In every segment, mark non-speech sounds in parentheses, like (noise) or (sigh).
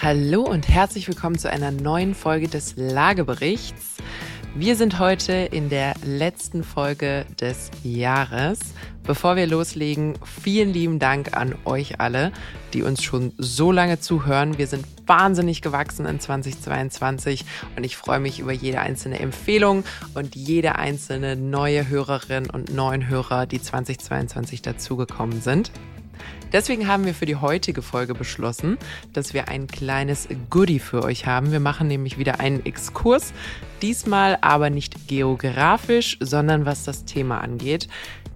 Hallo und herzlich willkommen zu einer neuen Folge des Lageberichts. Wir sind heute in der letzten Folge des Jahres. Bevor wir loslegen, vielen lieben Dank an euch alle, die uns schon so lange zuhören. Wir sind wahnsinnig gewachsen in 2022 und ich freue mich über jede einzelne Empfehlung und jede einzelne neue Hörerin und neuen Hörer, die 2022 dazugekommen sind. Deswegen haben wir für die heutige Folge beschlossen, dass wir ein kleines Goodie für euch haben. Wir machen nämlich wieder einen Exkurs, diesmal aber nicht geografisch, sondern was das Thema angeht.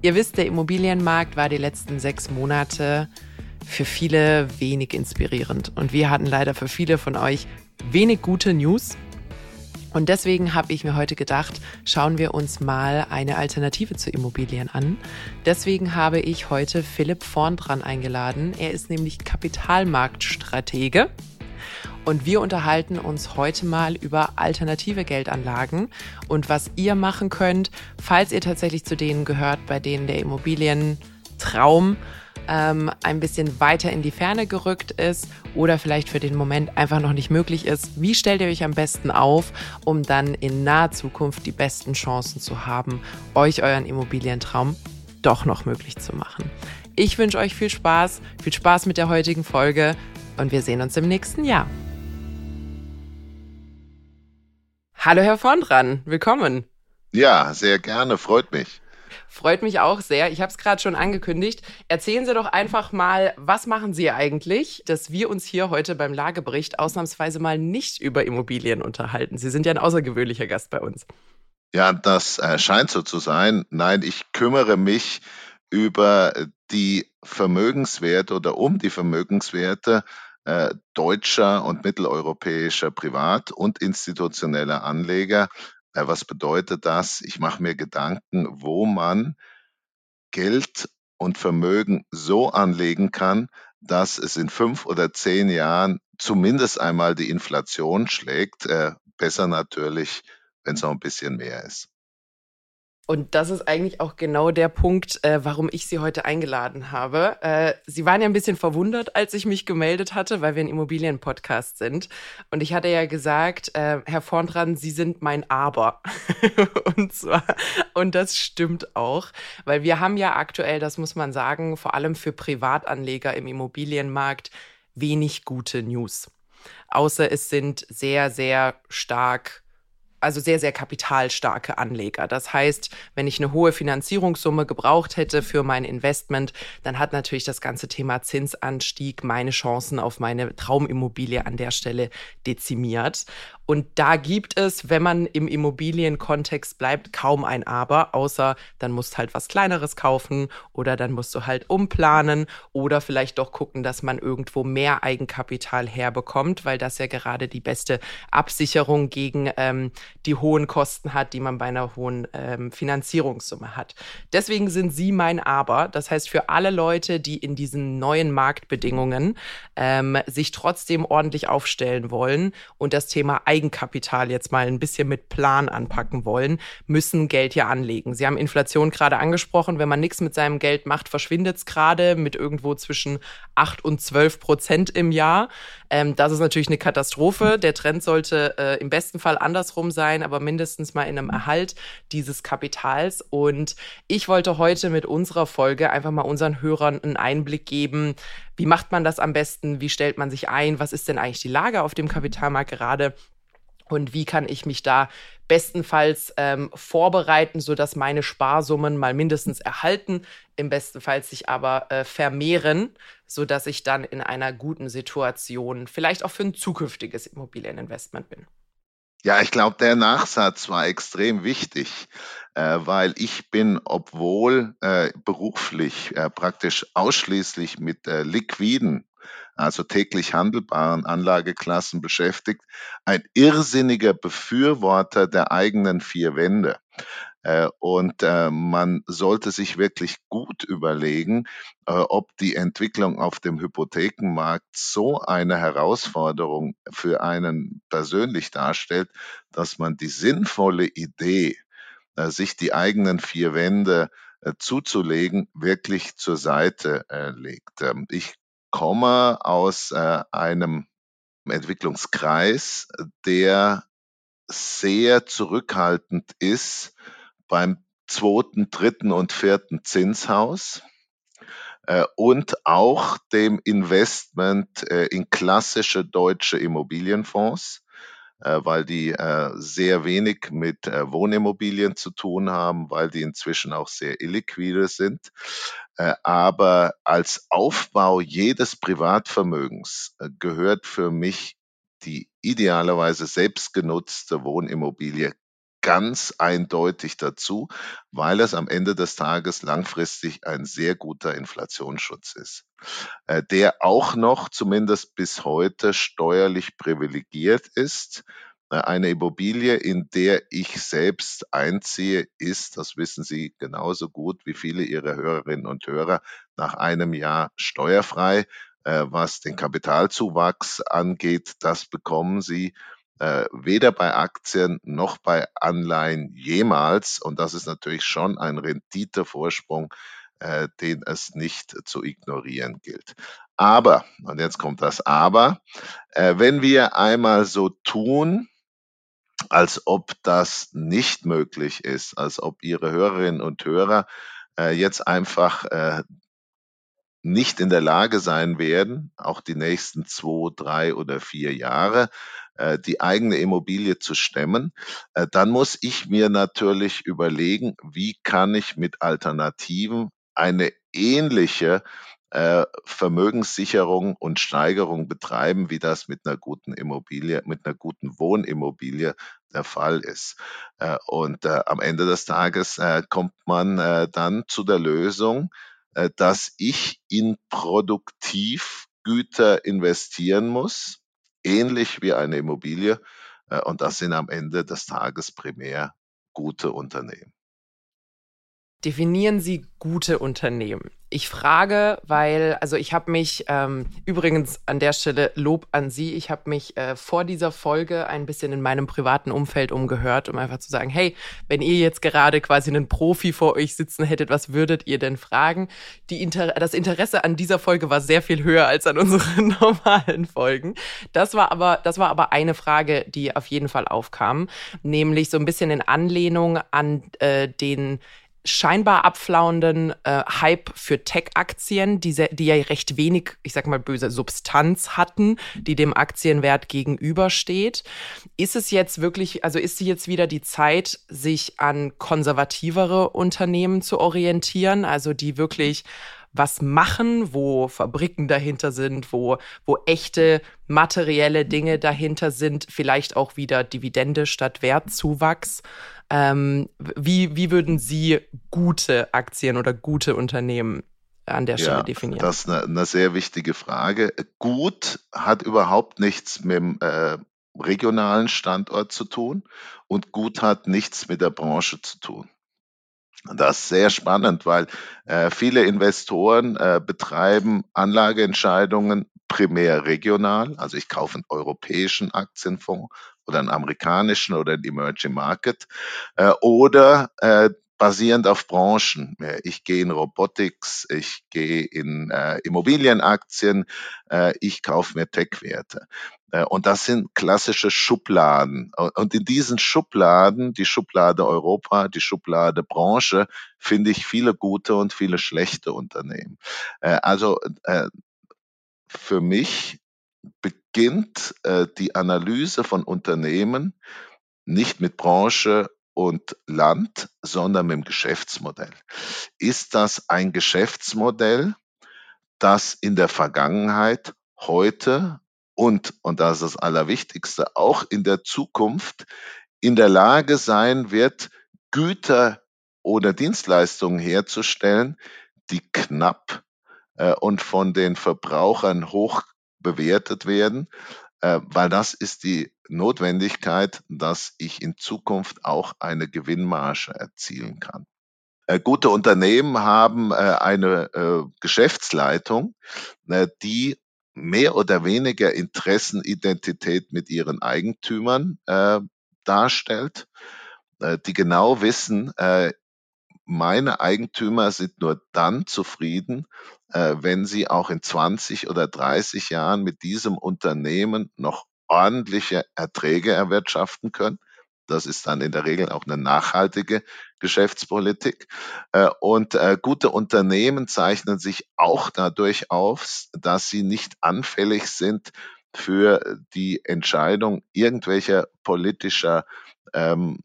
Ihr wisst, der Immobilienmarkt war die letzten sechs Monate für viele wenig inspirierend und wir hatten leider für viele von euch wenig gute News. Und deswegen habe ich mir heute gedacht, schauen wir uns mal eine Alternative zu Immobilien an. Deswegen habe ich heute Philipp Vorn dran eingeladen. Er ist nämlich Kapitalmarktstratege. Und wir unterhalten uns heute mal über alternative Geldanlagen und was ihr machen könnt, falls ihr tatsächlich zu denen gehört, bei denen der Immobilientraum ähm, ein bisschen weiter in die Ferne gerückt ist oder vielleicht für den Moment einfach noch nicht möglich ist. Wie stellt ihr euch am besten auf, um dann in naher Zukunft die besten Chancen zu haben, euch euren Immobilientraum doch noch möglich zu machen? Ich wünsche euch viel Spaß, viel Spaß mit der heutigen Folge und wir sehen uns im nächsten Jahr. Hallo Herr Vondran, willkommen. Ja, sehr gerne, freut mich. Freut mich auch sehr. Ich habe es gerade schon angekündigt. Erzählen Sie doch einfach mal, was machen Sie eigentlich, dass wir uns hier heute beim Lagebericht ausnahmsweise mal nicht über Immobilien unterhalten. Sie sind ja ein außergewöhnlicher Gast bei uns. Ja, das äh, scheint so zu sein. Nein, ich kümmere mich über die Vermögenswerte oder um die Vermögenswerte äh, deutscher und mitteleuropäischer Privat- und institutioneller Anleger was bedeutet das? Ich mache mir Gedanken, wo man Geld und Vermögen so anlegen kann, dass es in fünf oder zehn Jahren zumindest einmal die Inflation schlägt. Äh, besser natürlich, wenn es noch ein bisschen mehr ist. Und das ist eigentlich auch genau der Punkt, äh, warum ich Sie heute eingeladen habe. Äh, Sie waren ja ein bisschen verwundert, als ich mich gemeldet hatte, weil wir ein Immobilienpodcast sind. Und ich hatte ja gesagt, äh, Herr Vorndran, Sie sind mein Aber. (laughs) und zwar, und das stimmt auch, weil wir haben ja aktuell, das muss man sagen, vor allem für Privatanleger im Immobilienmarkt wenig gute News. Außer es sind sehr, sehr stark also sehr, sehr kapitalstarke Anleger. Das heißt, wenn ich eine hohe Finanzierungssumme gebraucht hätte für mein Investment, dann hat natürlich das ganze Thema Zinsanstieg meine Chancen auf meine Traumimmobilie an der Stelle dezimiert. Und da gibt es, wenn man im Immobilienkontext bleibt, kaum ein Aber, außer dann musst halt was Kleineres kaufen oder dann musst du halt umplanen oder vielleicht doch gucken, dass man irgendwo mehr Eigenkapital herbekommt, weil das ja gerade die beste Absicherung gegen ähm, die hohen Kosten hat, die man bei einer hohen ähm, Finanzierungssumme hat. Deswegen sind sie mein Aber. Das heißt, für alle Leute, die in diesen neuen Marktbedingungen ähm, sich trotzdem ordentlich aufstellen wollen und das Thema Eigenkapital jetzt mal ein bisschen mit Plan anpacken wollen, müssen Geld ja anlegen. Sie haben Inflation gerade angesprochen. Wenn man nichts mit seinem Geld macht, verschwindet es gerade mit irgendwo zwischen 8 und 12 Prozent im Jahr. Ähm, das ist natürlich eine Katastrophe. Der Trend sollte äh, im besten Fall andersrum sein, aber mindestens mal in einem Erhalt dieses Kapitals. Und ich wollte heute mit unserer Folge einfach mal unseren Hörern einen Einblick geben, wie macht man das am besten? Wie stellt man sich ein? Was ist denn eigentlich die Lage auf dem Kapitalmarkt gerade? Und wie kann ich mich da bestenfalls ähm, vorbereiten, sodass meine Sparsummen mal mindestens erhalten, im besten Fall sich aber äh, vermehren, sodass ich dann in einer guten Situation vielleicht auch für ein zukünftiges Immobilieninvestment bin. Ja, ich glaube, der Nachsatz war extrem wichtig, äh, weil ich bin, obwohl äh, beruflich äh, praktisch ausschließlich mit äh, liquiden also täglich handelbaren Anlageklassen beschäftigt, ein irrsinniger Befürworter der eigenen vier Wände. Äh, und äh, man sollte sich wirklich gut überlegen, äh, ob die Entwicklung auf dem Hypothekenmarkt so eine Herausforderung für einen persönlich darstellt, dass man die sinnvolle Idee, sich die eigenen vier Wände zuzulegen, wirklich zur Seite legt. Ähm, ich komme aus äh, einem Entwicklungskreis, der sehr zurückhaltend ist beim zweiten, dritten und vierten Zinshaus äh, und auch dem Investment äh, in klassische deutsche Immobilienfonds, weil die äh, sehr wenig mit äh, Wohnimmobilien zu tun haben, weil die inzwischen auch sehr illiquide sind. Äh, aber als Aufbau jedes Privatvermögens gehört für mich die idealerweise selbstgenutzte Wohnimmobilie ganz eindeutig dazu, weil es am Ende des Tages langfristig ein sehr guter Inflationsschutz ist, äh, der auch noch zumindest bis heute steuerlich privilegiert ist. Äh, eine Immobilie, in der ich selbst einziehe, ist, das wissen Sie genauso gut wie viele Ihrer Hörerinnen und Hörer, nach einem Jahr steuerfrei. Äh, was den Kapitalzuwachs angeht, das bekommen Sie äh, weder bei Aktien noch bei Anleihen jemals. Und das ist natürlich schon ein Renditevorsprung, äh, den es nicht zu ignorieren gilt. Aber, und jetzt kommt das Aber, äh, wenn wir einmal so tun, als ob das nicht möglich ist, als ob Ihre Hörerinnen und Hörer äh, jetzt einfach äh, nicht in der Lage sein werden, auch die nächsten zwei, drei oder vier Jahre äh, die eigene Immobilie zu stemmen, äh, dann muss ich mir natürlich überlegen, wie kann ich mit Alternativen eine ähnliche äh, Vermögenssicherung und Steigerung betreiben, wie das mit einer guten Immobilie, mit einer guten Wohnimmobilie der Fall ist. Und am Ende des Tages kommt man dann zu der Lösung, dass ich in Produktivgüter investieren muss, ähnlich wie eine Immobilie. Äh, und das sind am Ende des Tages primär gute Unternehmen. Definieren Sie gute Unternehmen. Ich frage, weil, also ich habe mich, ähm, übrigens an der Stelle Lob an Sie, ich habe mich äh, vor dieser Folge ein bisschen in meinem privaten Umfeld umgehört, um einfach zu sagen, hey, wenn ihr jetzt gerade quasi einen Profi vor euch sitzen hättet, was würdet ihr denn fragen? Die Inter das Interesse an dieser Folge war sehr viel höher als an unseren (laughs) normalen Folgen. Das war aber, das war aber eine Frage, die auf jeden Fall aufkam, nämlich so ein bisschen in Anlehnung an äh, den scheinbar abflauenden äh, Hype für Tech-Aktien, die, die ja recht wenig, ich sag mal böse, Substanz hatten, die dem Aktienwert gegenübersteht. Ist es jetzt wirklich, also ist sie jetzt wieder die Zeit, sich an konservativere Unternehmen zu orientieren, also die wirklich was machen, wo Fabriken dahinter sind, wo, wo echte materielle Dinge dahinter sind, vielleicht auch wieder Dividende statt Wertzuwachs. Ähm, wie, wie würden Sie gute Aktien oder gute Unternehmen an der Stelle ja, definieren? Das ist eine, eine, sehr wichtige Frage. Gut hat überhaupt nichts mit dem äh, regionalen Standort zu tun und gut hat nichts mit der Branche zu tun. Das ist sehr spannend, weil äh, viele Investoren äh, betreiben Anlageentscheidungen primär regional. Also ich kaufe einen europäischen Aktienfonds oder einen amerikanischen oder einen Emerging Market äh, oder äh, basierend auf Branchen. Ich gehe in Robotics, ich gehe in äh, Immobilienaktien, äh, ich kaufe mir Tech-Werte. Äh, und das sind klassische Schubladen. Und in diesen Schubladen, die Schublade Europa, die Schublade Branche, finde ich viele gute und viele schlechte Unternehmen. Äh, also äh, für mich beginnt die Analyse von Unternehmen nicht mit Branche und Land, sondern mit dem Geschäftsmodell. Ist das ein Geschäftsmodell, das in der Vergangenheit, heute und, und das ist das Allerwichtigste, auch in der Zukunft in der Lage sein wird, Güter oder Dienstleistungen herzustellen, die knapp äh, und von den Verbrauchern hoch bewertet werden, äh, weil das ist die Notwendigkeit, dass ich in Zukunft auch eine Gewinnmarge erzielen kann. Äh, gute Unternehmen haben äh, eine Geschäftsleitung, die mehr oder weniger Interessenidentität mit ihren Eigentümern darstellt, die genau wissen, meine Eigentümer sind nur dann zufrieden, wenn Sie auch in 20 oder 30 Jahren mit diesem Unternehmen noch ordentliche Erträge erwirtschaften können. Das ist dann in der Regel auch eine nachhaltige Geschäftspolitik. Äh, und äh, gute Unternehmen zeichnen sich auch dadurch auf, dass sie nicht anfällig sind für die Entscheidung irgendwelcher politischer ähm,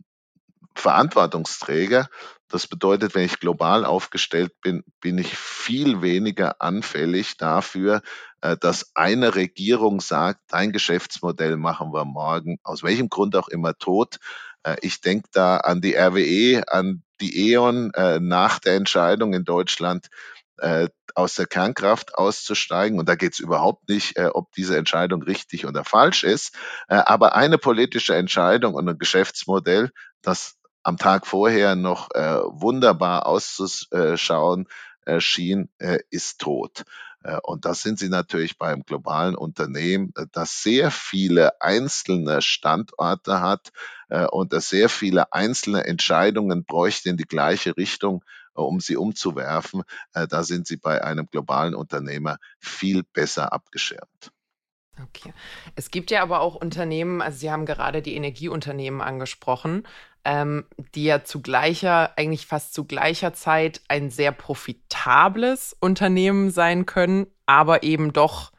Verantwortungsträger. Das bedeutet, wenn ich global aufgestellt bin, bin ich viel weniger anfällig dafür, äh, dass eine Regierung sagt, dein Geschäftsmodell machen wir morgen, aus welchem Grund auch immer tot. Äh, ich denke da an die RWE, an die E.ON äh, nach der Entscheidung in Deutschland, aus der Kernkraft auszusteigen. Und da geht es überhaupt nicht, ob diese Entscheidung richtig oder falsch ist. aber eine politische Entscheidung und ein Geschäftsmodell, das am Tag vorher noch äh, wunderbar auszuschauen äh, schien, äh, ist tot. Äh, und das sind sie natürlich beim globalen Unternehmen, äh, das sehr viele einzelne Standorte hat äh, und das sehr viele einzelne Entscheidungen bräuchte in die gleiche Richtung, um sie umzuwerfen. Da sind sie bei einem globalen Unternehmer viel besser abgeschirmt. Okay. Es gibt ja aber auch Unternehmen, also Sie haben gerade die Energieunternehmen angesprochen, ähm, die ja zu gleicher, eigentlich fast zu gleicher Zeit ein sehr profitables Unternehmen sein können, aber eben doch,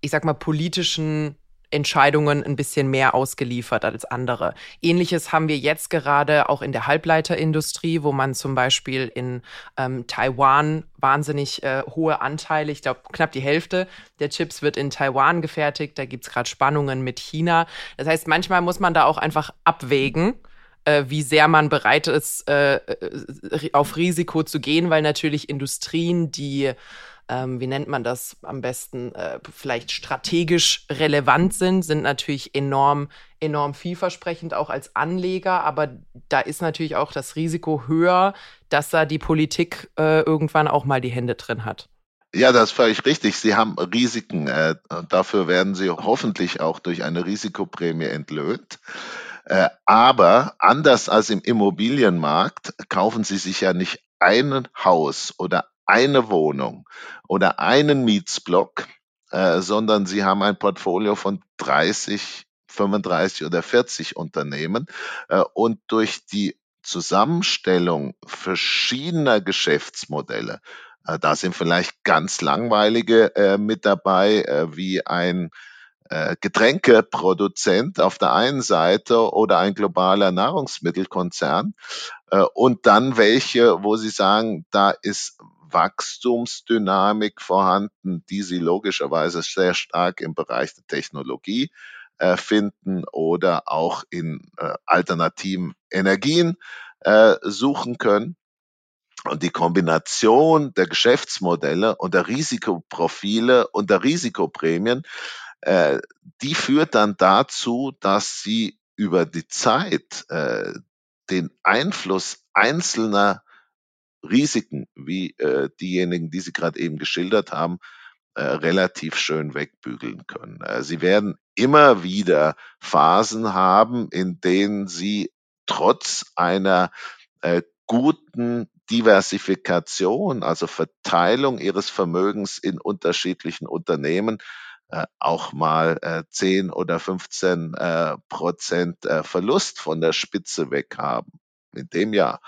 ich sag mal, politischen Entscheidungen ein bisschen mehr ausgeliefert als andere. Ähnliches haben wir jetzt gerade auch in der Halbleiterindustrie, wo man zum Beispiel in ähm, Taiwan wahnsinnig äh, hohe Anteile, ich glaube knapp die Hälfte der Chips wird in Taiwan gefertigt. Da gibt es gerade Spannungen mit China. Das heißt, manchmal muss man da auch einfach abwägen äh, wie sehr man bereit ist, äh, äh, auf Risiko zu gehen, weil natürlich Industrien, die ähm, wie nennt man das am besten, äh, vielleicht strategisch relevant sind, sind natürlich enorm, enorm vielversprechend auch als Anleger. Aber da ist natürlich auch das Risiko höher, dass da die Politik äh, irgendwann auch mal die Hände drin hat. Ja, das ist völlig richtig. Sie haben Risiken. Dafür werden Sie hoffentlich auch durch eine Risikoprämie entlöhnt. Äh, aber anders als im Immobilienmarkt kaufen Sie sich ja nicht ein Haus oder eine Wohnung oder einen Mietsblock, äh, sondern Sie haben ein Portfolio von 30, 35 oder 40 Unternehmen. Äh, und durch die Zusammenstellung verschiedener Geschäftsmodelle, da sind vielleicht ganz langweilige mit dabei, wie ein äh, Getränkeproduzent auf der einen Seite oder ein globaler Nahrungsmittelkonzern äh, und dann welche, wo Sie sagen, da ist Wachstumsdynamik vorhanden, die Sie logischerweise sehr stark im Bereich der Technologie äh, finden oder auch in alternativen Energien suchen können. Und die Kombination der Geschäftsmodelle und der Risikoprofile und der Risikoprämien äh, die führt dann dazu, dass sie über die Zeit äh, den Einfluss einzelner Risiken, wie äh, diejenigen, die Sie gerade eben geschildert haben, äh, relativ schön wegbügeln können. Äh, sie werden immer wieder Phasen haben, in denen Sie trotz einer äh, guten Diversifikation, also Verteilung Ihres Vermögens in unterschiedlichen Unternehmen, äh, auch mal äh, 10 oder 15 äh, Prozent äh, Verlust von der Spitze weg haben. In dem Jahr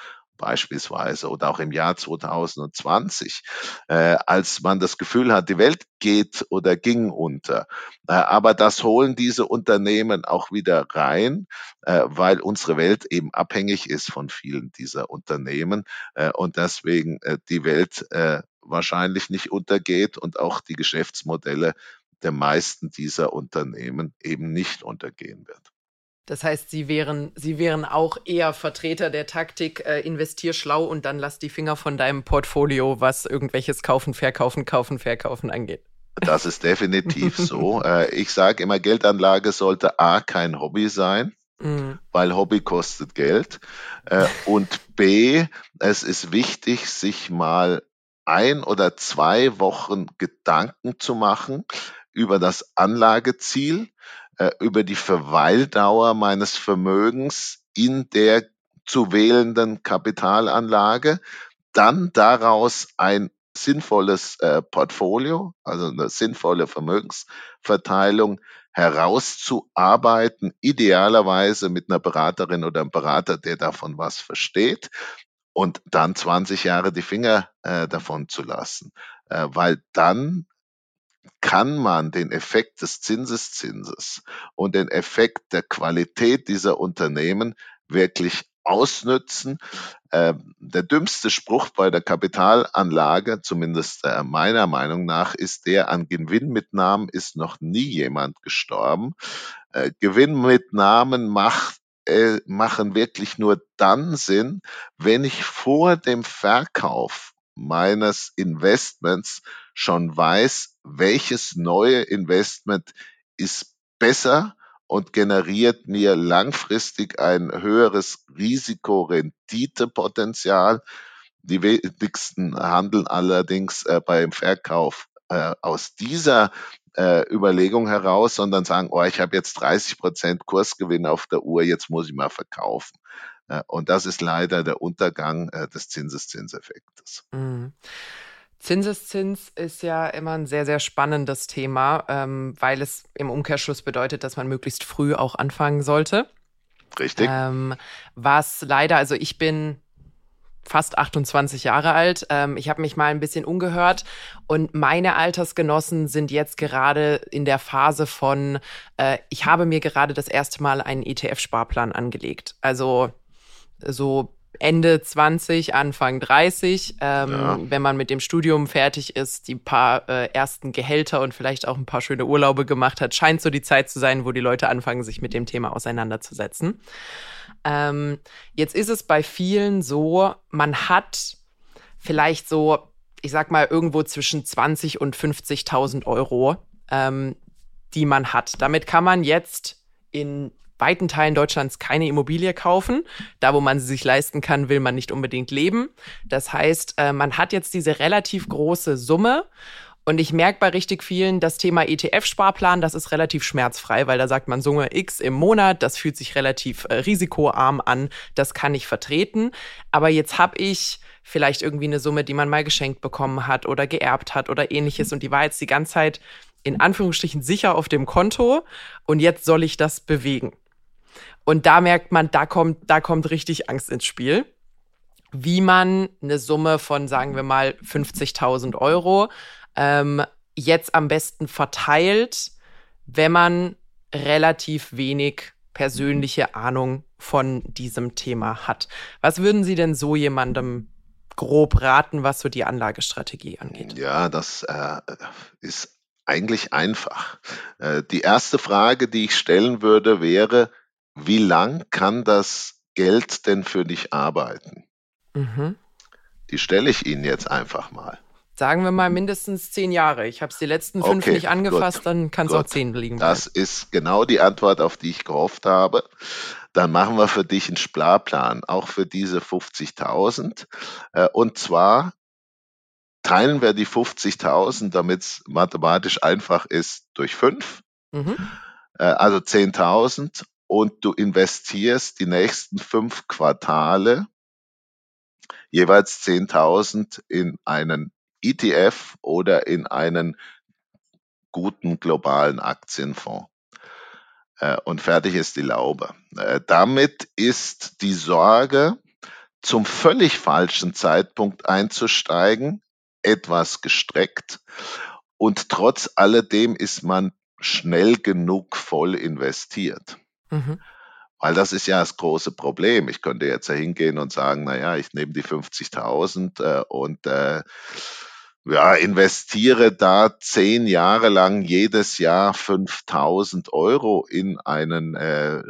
beispielsweise oder auch im Jahr 2020, äh, als man das Gefühl hat, die Welt geht oder ging unter. Äh, aber das holen diese Unternehmen auch wieder rein, äh, weil unsere Welt eben abhängig ist von vielen dieser Unternehmen äh, und deswegen äh, die Welt äh, wahrscheinlich nicht untergeht und auch die Geschäftsmodelle der meisten dieser Unternehmen eben nicht untergehen wird. Das heißt, Sie wären, Sie wären auch eher Vertreter der Taktik, äh, investier schlau und dann lass die Finger von deinem Portfolio, was irgendwelches Kaufen, Verkaufen, Kaufen, Verkaufen angeht. Das ist definitiv so. (laughs) Äh, ich sage immer, Geldanlage sollte A kein Hobby sein, mhm. weil Hobby kostet Geld. Äh, und B, es ist wichtig, sich mal ein oder zwei Wochen Gedanken zu machen, über das Anlageziel, äh, über die Verweildauer meines Vermögens in der zu wählenden Kapitalanlage, dann daraus ein sinnvolles äh, Portfolio, also eine sinnvolle Vermögensverteilung herauszuarbeiten, idealerweise mit einer Beraterin oder einem Berater, der davon was versteht und dann 20 Jahre die Finger äh, davon zu lassen, äh, weil dann kann man den Effekt des Zinseszinses und den Effekt der Qualität dieser Unternehmen wirklich ausnützen. Ähm, der dümmste Spruch bei der Kapitalanlage, zumindest äh, meiner Meinung nach, ist der, an Gewinnmitnahmen ist noch nie jemand gestorben. Äh, Gewinnmitnahmen macht äh, machen wirklich nur dann Sinn, wenn ich vor dem Verkauf meines Investments schon weiß, welches neue Investment ist besser und generiert mir langfristig ein höheres Risikorenditepotenzial. Die wenigsten handeln allerdings äh, beim Verkauf äh, aus dieser äh, Überlegung heraus, sondern sagen, oh, ich habe jetzt 30 Prozent Kursgewinn auf der Uhr, jetzt muss ich mal verkaufen. Äh, und das ist leider der Untergang äh, des Zinseszinseffektes. Mhm. Zinseszins ist ja immer ein sehr, sehr spannendes Thema, ähm, weil es im Umkehrschluss bedeutet, dass man möglichst früh auch anfangen sollte. Richtig. Ähm, was leider, also ich bin fast 28 Jahre alt. Ähm, ich habe mich mal ein bisschen umgehört und meine Altersgenossen sind jetzt gerade in der Phase von, äh, ich habe mir gerade das erste Mal einen ETF-Sparplan angelegt. Also so Ende 20, Anfang 30, ähm, ja. wenn man mit dem Studium fertig ist, die paar äh, ersten Gehälter und vielleicht auch ein paar schöne Urlaube gemacht hat, scheint so die Zeit zu sein, wo die Leute anfangen, sich mit dem Thema auseinanderzusetzen. Ähm, jetzt ist es bei vielen so, man hat vielleicht so, ich sag mal, irgendwo zwischen 20 und 50.000 Euro, ähm, die man hat. Damit kann man jetzt in weiten Teilen Deutschlands keine Immobilie kaufen. Da, wo man sie sich leisten kann, will man nicht unbedingt leben. Das heißt, äh, man hat jetzt diese relativ große Summe. Und ich merke bei richtig vielen, das Thema ETF-Sparplan, das ist relativ schmerzfrei, weil da sagt man Summe X im Monat, das fühlt sich relativ äh, risikoarm an, das kann ich vertreten. Aber jetzt habe ich vielleicht irgendwie eine Summe, die man mal geschenkt bekommen hat oder geerbt hat oder ähnliches und die war jetzt die ganze Zeit in Anführungsstrichen sicher auf dem Konto und jetzt soll ich das bewegen. Und da merkt man, da kommt, da kommt richtig Angst ins Spiel. Wie man eine Summe von, sagen wir mal, 50.000 Euro ähm, jetzt am besten verteilt, wenn man relativ wenig persönliche Ahnung von diesem Thema hat. Was würden Sie denn so jemandem grob raten, was so die Anlagestrategie angeht? Ja, das äh, ist eigentlich einfach. Äh, die erste Frage, die ich stellen würde, wäre, wie lang kann das Geld denn für dich arbeiten? Mhm. Die stelle ich Ihnen jetzt einfach mal. Sagen wir mal mindestens zehn Jahre. Ich habe es die letzten fünf okay, nicht angefasst, gut, dann kann es auch zehn liegen bleiben. Das ist genau die Antwort, auf die ich gehofft habe. Dann machen wir für dich einen Sparplan, auch für diese 50.000. Äh, und zwar teilen wir die 50.000, damit es mathematisch einfach ist, durch fünf. Mhm. Äh, also 10.000 und du investierst die nächsten fünf Quartale jeweils 10.000 in einen ETF oder in einen guten globalen Aktienfonds. Äh, und fertig ist die Laube. Äh, damit ist die Sorge, zum völlig falschen Zeitpunkt einzusteigen, etwas gestreckt. Und trotz alledem ist man schnell genug voll investiert. Mhm. Weil das ist ja das große Problem. Ich könnte jetzt ja hingehen und sagen, naja, ich nehme die 50.000 äh, und äh, ja, investiere da zehn Jahre lang jedes Jahr 5000 Euro in einen äh,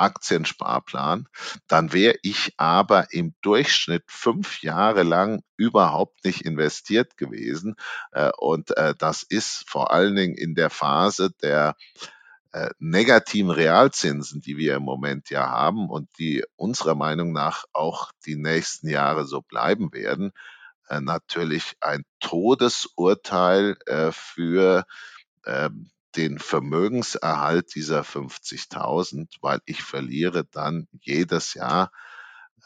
Aktiensparplan, dann wäre ich aber im Durchschnitt fünf Jahre lang überhaupt nicht investiert gewesen. Äh, und äh, das ist vor allen Dingen in der Phase der äh, negativen Realzinsen, die wir im Moment ja haben und die unserer Meinung nach auch die nächsten Jahre so bleiben werden, äh, natürlich ein Todesurteil äh, für ähm, den Vermögenserhalt dieser 50.000, weil ich verliere dann jedes Jahr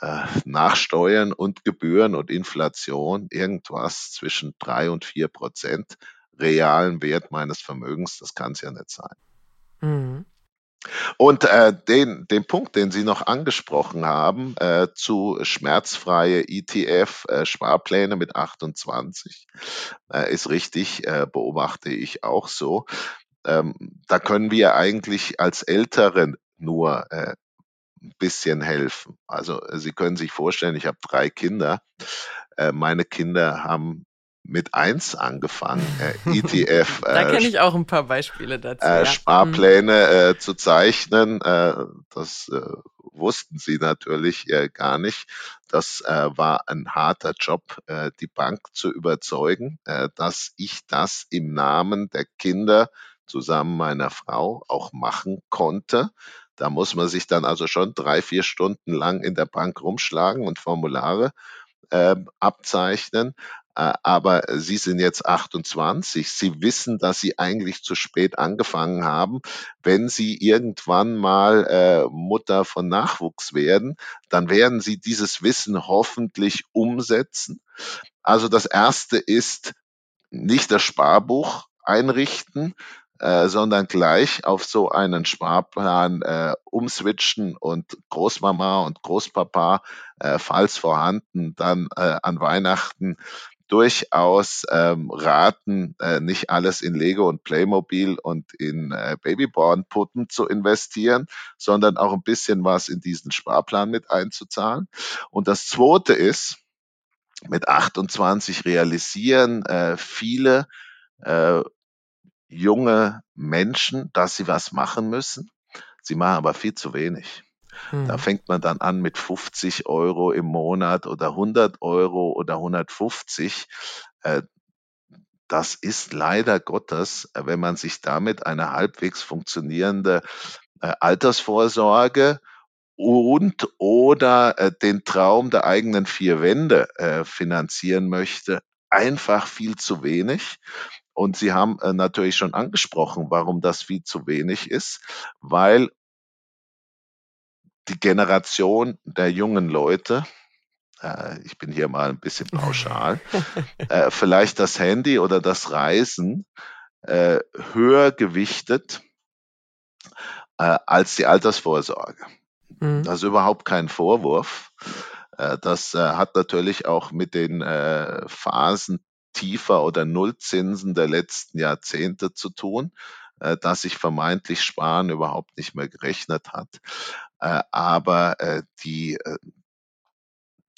äh, nach Steuern und Gebühren und Inflation irgendwas zwischen drei und vier Prozent realen Wert meines Vermögens. Das kann es ja nicht sein. Mhm. Und äh, den, den Punkt, den Sie noch angesprochen haben, äh, zu schmerzfreie ETF-Sparpläne äh, mit 28, äh, ist richtig, äh, beobachte ich auch so. Ähm, da können wir eigentlich als Älteren nur äh, ein bisschen helfen. Also Sie können sich vorstellen, ich habe drei Kinder. Meine Kinder haben mit eins angefangen, äh, (laughs) ETF. da äh, kenne ich auch ein paar Beispiele dazu. Äh, ja. Sparpläne äh, zu zeichnen. Äh, das äh, wussten sie natürlich äh, gar nicht. Das äh, war ein harter Job, äh, die Bank zu überzeugen, äh, dass ich das im Namen der Kinder zusammen meiner Frau auch machen konnte. Da muss man sich dann also schon drei, vier Stunden lang in der Bank rumschlagen und Formulare äh, abzeichnen. Äh, aber Sie sind jetzt 28. Sie wissen, dass Sie eigentlich zu spät angefangen haben. Wenn Sie irgendwann mal äh, Mutter von Nachwuchs werden, dann werden Sie dieses Wissen hoffentlich umsetzen. Also das erste ist nicht das Sparbuch einrichten, äh, sondern gleich auf so einen Sparplan äh, umswitchen und Großmama und Großpapa, äh, falls vorhanden, dann äh, an Weihnachten durchaus ähm, raten, äh, nicht alles in Lego und Playmobil und in äh, Babyborn-Puppen zu investieren, sondern auch ein bisschen was in diesen Sparplan mit einzuzahlen. Und das Zweite ist, mit 28 realisieren äh, viele äh, junge Menschen, dass sie was machen müssen. Sie machen aber viel zu wenig. Hm. Da fängt man dann an mit 50 Euro im Monat oder 100 Euro oder 150. Äh, das ist leider Gottes, wenn man sich damit eine halbwegs funktionierende äh, Altersvorsorge und oder äh, den Traum der eigenen vier Wände finanzieren möchte, einfach viel zu wenig. Und Sie haben natürlich schon angesprochen, warum das viel zu wenig ist, weil die Generation der jungen Leute, äh, ich bin hier mal ein bisschen pauschal, (laughs) äh, vielleicht das Handy oder das Reisen äh, höher gewichtet äh, als die Altersvorsorge. Mhm. Das ist überhaupt kein Vorwurf. Äh, das äh, hat natürlich auch mit den Phasen tiefer oder Nullzinsen der letzten Jahrzehnte zu tun, dass sich vermeintlich Sparen überhaupt nicht mehr gerechnet hat. Äh, aber äh, die, äh,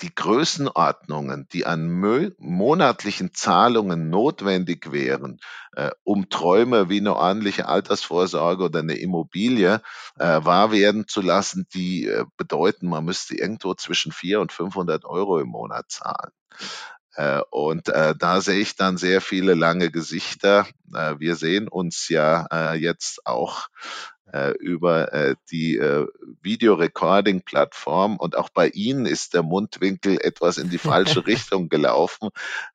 die Größenordnungen, die an monatlichen Zahlungen notwendig wären, äh, um Träume wie eine ordentliche Altersvorsorge oder eine Immobilie äh, wahr werden zu lassen, die äh, bedeuten, man müsste irgendwo zwischen 400 und 500 Euro im Monat zahlen. Und äh, da sehe ich dann sehr viele lange Gesichter. Äh, wir sehen uns ja äh, jetzt auch über äh, die äh, Videorecording-Plattform und auch bei Ihnen ist der Mundwinkel etwas in die falsche (laughs) Richtung gelaufen.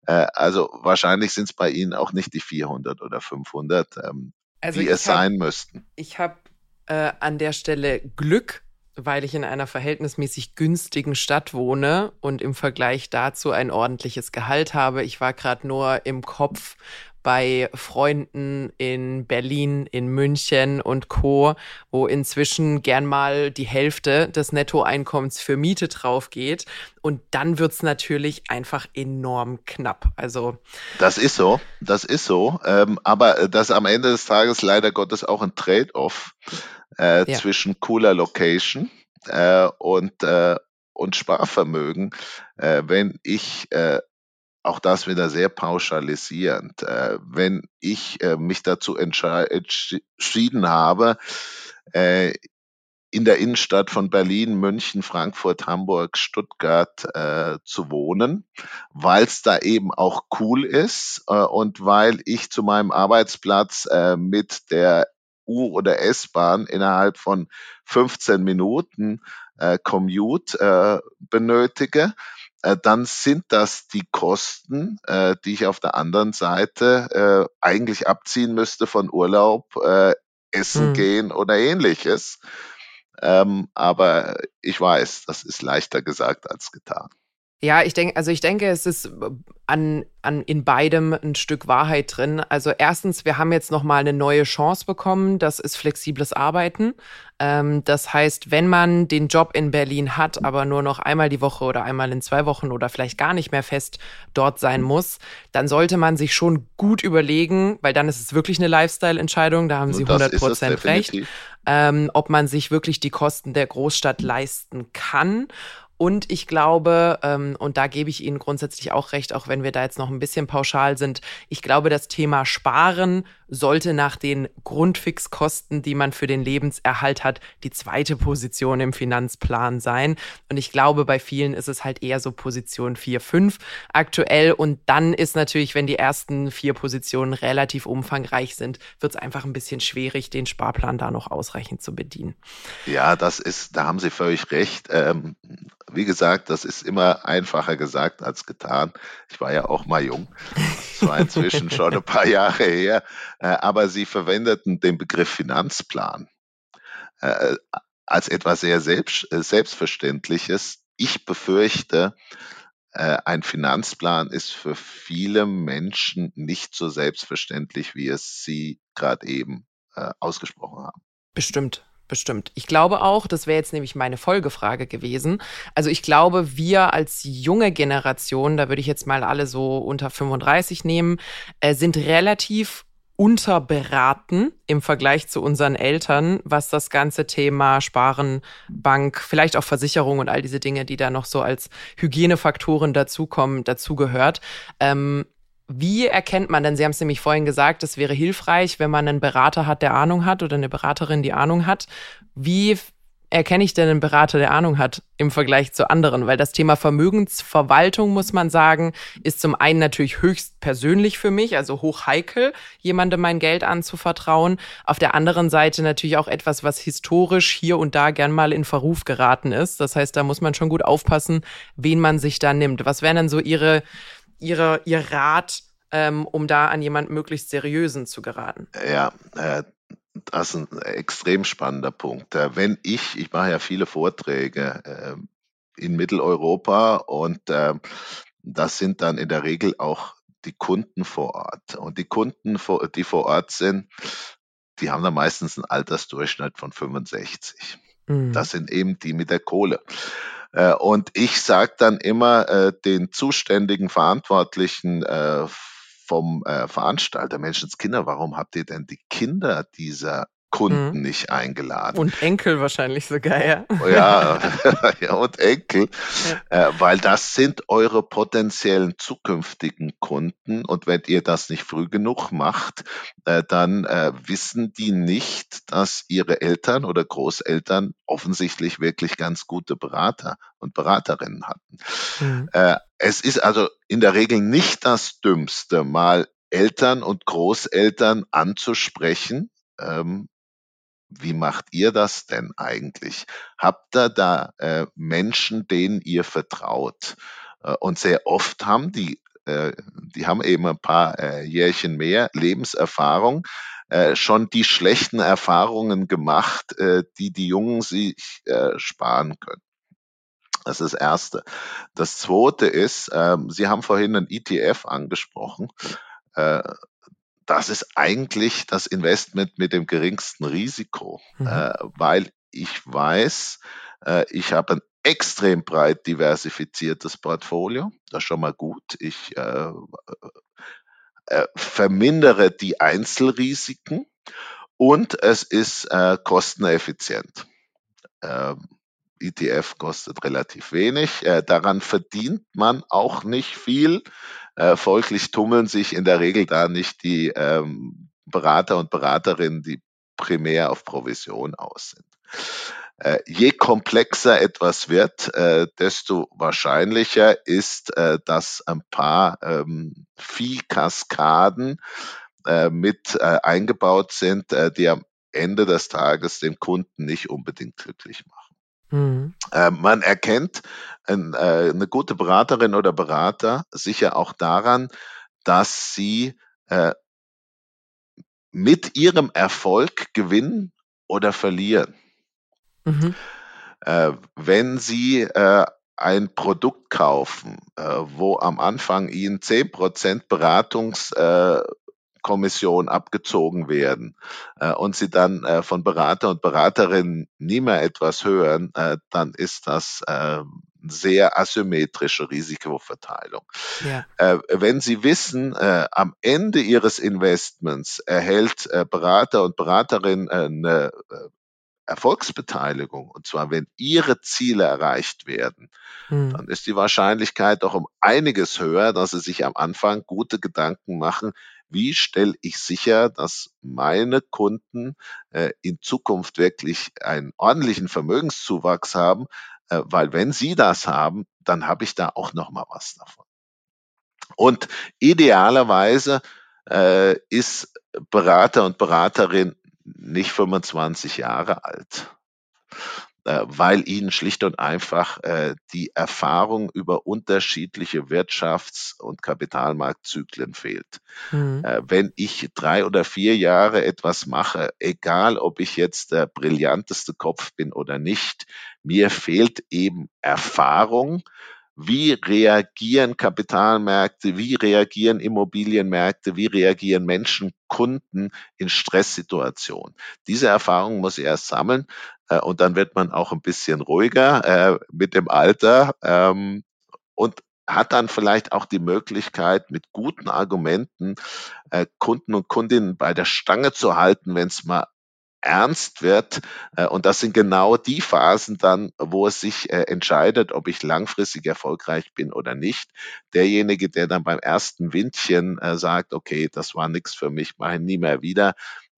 Äh, also wahrscheinlich sind es bei Ihnen auch nicht die 400 oder 500, ähm, also die es hab, sein müssten. Ich habe äh, an der Stelle Glück, weil ich in einer verhältnismäßig günstigen Stadt wohne und im Vergleich dazu ein ordentliches Gehalt habe. Ich war gerade nur im Kopf bei Freunden in Berlin, in München und Co., wo inzwischen gern mal die Hälfte des Nettoeinkommens für Miete drauf geht. Und dann wird's natürlich einfach enorm knapp. Also das ist so, das ist so. Ähm, aber das am Ende des Tages leider Gottes auch ein Trade-off äh, ja. zwischen cooler Location äh, und äh, und Sparvermögen. Äh, wenn ich äh, auch das wieder sehr pauschalisierend. Äh, wenn ich äh, mich dazu entschieden habe, äh, in der Innenstadt von Berlin, München, Frankfurt, Hamburg, Stuttgart äh, zu wohnen, weil es da eben auch cool ist äh, und weil ich zu meinem Arbeitsplatz äh, mit der U- oder S-Bahn innerhalb von 15 Minuten Commute benötige, dann sind das die Kosten, äh, die ich auf der anderen Seite äh, eigentlich abziehen müsste von Urlaub, äh, Essen hm. gehen oder ähnliches. Ähm, aber ich weiß, das ist leichter gesagt als getan. Ja, ich denke, also ich denke, es ist äh, an, an in beidem ein Stück Wahrheit drin. Also erstens, wir haben jetzt noch mal eine neue Chance bekommen. Das ist flexibles Arbeiten. Ähm, das heißt, wenn man den Job in Berlin hat, aber nur noch einmal die Woche oder einmal in zwei Wochen oder vielleicht gar nicht mehr fest dort sein muss, dann sollte man sich schon gut überlegen, weil dann ist es wirklich eine Lifestyle-Entscheidung. Da haben Sie 100 Prozent recht. Ähm, ob man sich wirklich die Kosten der Großstadt leisten kann und ich glaube, ähm, und da gebe ich Ihnen grundsätzlich auch recht, auch wenn wir da jetzt noch ein bisschen pauschal sind, ich glaube, das Thema Sparen sollte nach den Grundfixkosten, die man für den Lebenserhalt hat, die zweite Position im Finanzplan sein. Und ich glaube, bei vielen ist es halt eher so Position 4, 5 aktuell. Und dann ist natürlich, wenn die ersten vier Positionen relativ umfangreich sind, wird es einfach ein bisschen schwierig, den Sparplan da noch ausreichend zu bedienen. Ja, das ist, da haben Sie völlig recht. Ähm, wie gesagt, das ist immer einfacher gesagt als getan. Ich war ja auch mal jung. Das war inzwischen schon ein paar Jahre her. Äh, aber sie verwendeten den Begriff Finanzplan äh, als etwas sehr selbst, äh, Selbstverständliches. Ich befürchte, ein Finanzplan ist für viele Menschen nicht so selbstverständlich, wie es Sie gerade eben ausgesprochen haben. Bestimmt bestimmt. Ich glaube auch, das wäre jetzt nämlich meine Folgefrage gewesen. Also ich glaube, wir als junge Generation, da würde ich jetzt mal alle so unter 35 nehmen, äh, sind relativ unterberaten im Vergleich zu unseren Eltern, was das ganze Thema Sparen, Bank, vielleicht auch Versicherung und all diese Dinge, die da noch so als Hygienefaktoren dazukommen, dazugehört. Ähm, wie erkennt man denn, Sie haben es nämlich vorhin gesagt, es wäre hilfreich, wenn man einen Berater hat, der Ahnung hat oder eine Beraterin, die Ahnung hat. Wie erkenne ich denn einen Berater, der Ahnung hat im Vergleich zu anderen? Weil das Thema Vermögensverwaltung, muss man sagen, ist zum einen natürlich höchst persönlich für mich, also hoch heikel, jemandem mein Geld anzuvertrauen. Auf der anderen Seite natürlich auch etwas, was historisch hier und da gern mal in Verruf geraten ist. Das heißt, da muss man schon gut aufpassen, wen man sich da nimmt. Was wären dann so Ihre ihre, ihr Rat, ähm, um da an jemand möglichst Seriösen zu geraten? Ja, äh, das ist ein extrem spannender Punkt. Wenn ich, ich mache ja viele Vorträge äh, in Mitteleuropa und äh, das sind dann in der Regel auch die Kunden vor Ort. Und die Kunden, die vor Ort sind, die haben da meistens einen Altersdurchschnitt von 65. Mhm. Das sind eben die mit der Kohle. Äh, und ich sage dann immer äh, den zuständigen Verantwortlichen äh, vom äh, Veranstalter, Menschenskinder, warum habt ihr denn die Kinder dieser Kunden mhm. nicht eingeladen. Und Enkel wahrscheinlich sogar, ja. Oh ja, (laughs) ja und Enkel, ja. Äh, weil das sind eure potenziellen zukünftigen Kunden und wenn ihr das nicht früh genug macht, äh, dann äh, wissen die nicht, dass ihre Eltern oder Großeltern offensichtlich wirklich ganz gute Berater und Beraterinnen hatten. Mhm. Äh, es ist also in der Regel nicht das Dümmste, mal Eltern und Großeltern anzusprechen, ähm, wie macht ihr das denn eigentlich? Habt ihr da äh, Menschen, denen ihr vertraut? Äh, und sehr oft haben die, äh, die haben eben ein paar äh, Jährchen mehr Lebenserfahrung, äh, schon die schlechten Erfahrungen gemacht, äh, die die Jungen sich äh, sparen können. Das ist das Erste. Das Zweite ist, ähm, Sie haben vorhin einen ETF angesprochen. Äh, das ist eigentlich das Investment mit dem geringsten Risiko, mhm. äh, weil ich weiß, äh, ich habe ein extrem breit diversifiziertes Portfolio. Das ist schon mal gut. Ich äh, äh vermindere die Einzelrisiken und es ist äh, kosteneffizient. Ähm, ETF kostet relativ wenig. Äh, daran verdient man auch nicht viel. Äh, folglich tummeln sich in der Regel da nicht die ähm, Berater und Beraterinnen, die primär auf Provision aus sind. Äh, je komplexer etwas wird, äh, desto wahrscheinlicher ist, äh, dass ein paar ähm, Viehkaskaden äh, mit äh, eingebaut sind, äh, die am Ende des Tages den Kunden nicht unbedingt glücklich machen. Mhm. Äh, man erkennt ein, äh, eine gute Beraterin oder Berater sicher auch daran, dass sie äh, mit ihrem Erfolg gewinnen oder verlieren. Mhm. Äh, wenn Sie äh, ein Produkt kaufen, äh, wo am Anfang Ihnen 10% Beratungskommission äh, abgezogen werden äh, und Sie dann äh, von Berater und Beraterinnen nie mehr etwas hören, äh, dann ist das äh, sehr asymmetrische Risikoverteilung. Ja. Äh, wenn Sie wissen, äh, am Ende Ihres Investments erhält äh, Berater und Beraterin eine äh, Erfolgsbeteiligung, und zwar wenn Ihre Ziele erreicht werden, hm. dann ist die Wahrscheinlichkeit doch um einiges höher, dass Sie sich am Anfang gute Gedanken machen, wie stelle ich sicher, dass meine Kunden äh, in Zukunft wirklich einen ordentlichen Vermögenszuwachs haben, äh, weil wenn Sie das haben, dann habe ich da auch noch mal was davon. Und idealerweise äh, ist Berater und Beraterin nicht 25 Jahre alt, weil ihnen schlicht und einfach äh, die Erfahrung über unterschiedliche Wirtschafts- und Kapitalmarktzyklen fehlt. Mhm. Äh, wenn ich drei oder vier Jahre etwas mache, egal ob ich jetzt der brillanteste Kopf bin oder nicht, mir fehlt eben Erfahrung, wie reagieren Kapitalmärkte, wie reagieren Immobilienmärkte, wie reagieren Menschen, Kunden in Stresssituationen. Diese Erfahrung muss ich erst sammeln äh, und dann wird man auch ein bisschen ruhiger äh, mit dem Alter ähm, und hat dann vielleicht auch die Möglichkeit, mit guten Argumenten äh, Kunden und Kundinnen bei der Stange zu halten, wenn es mal ernst wird. Äh, und das sind genau die Phasen dann, wo es sich äh, entscheidet, ob ich langfristig erfolgreich bin oder nicht. Derjenige, der dann beim ersten Windchen äh, sagt, okay, das war nichts für mich, mache ich nie mehr wieder,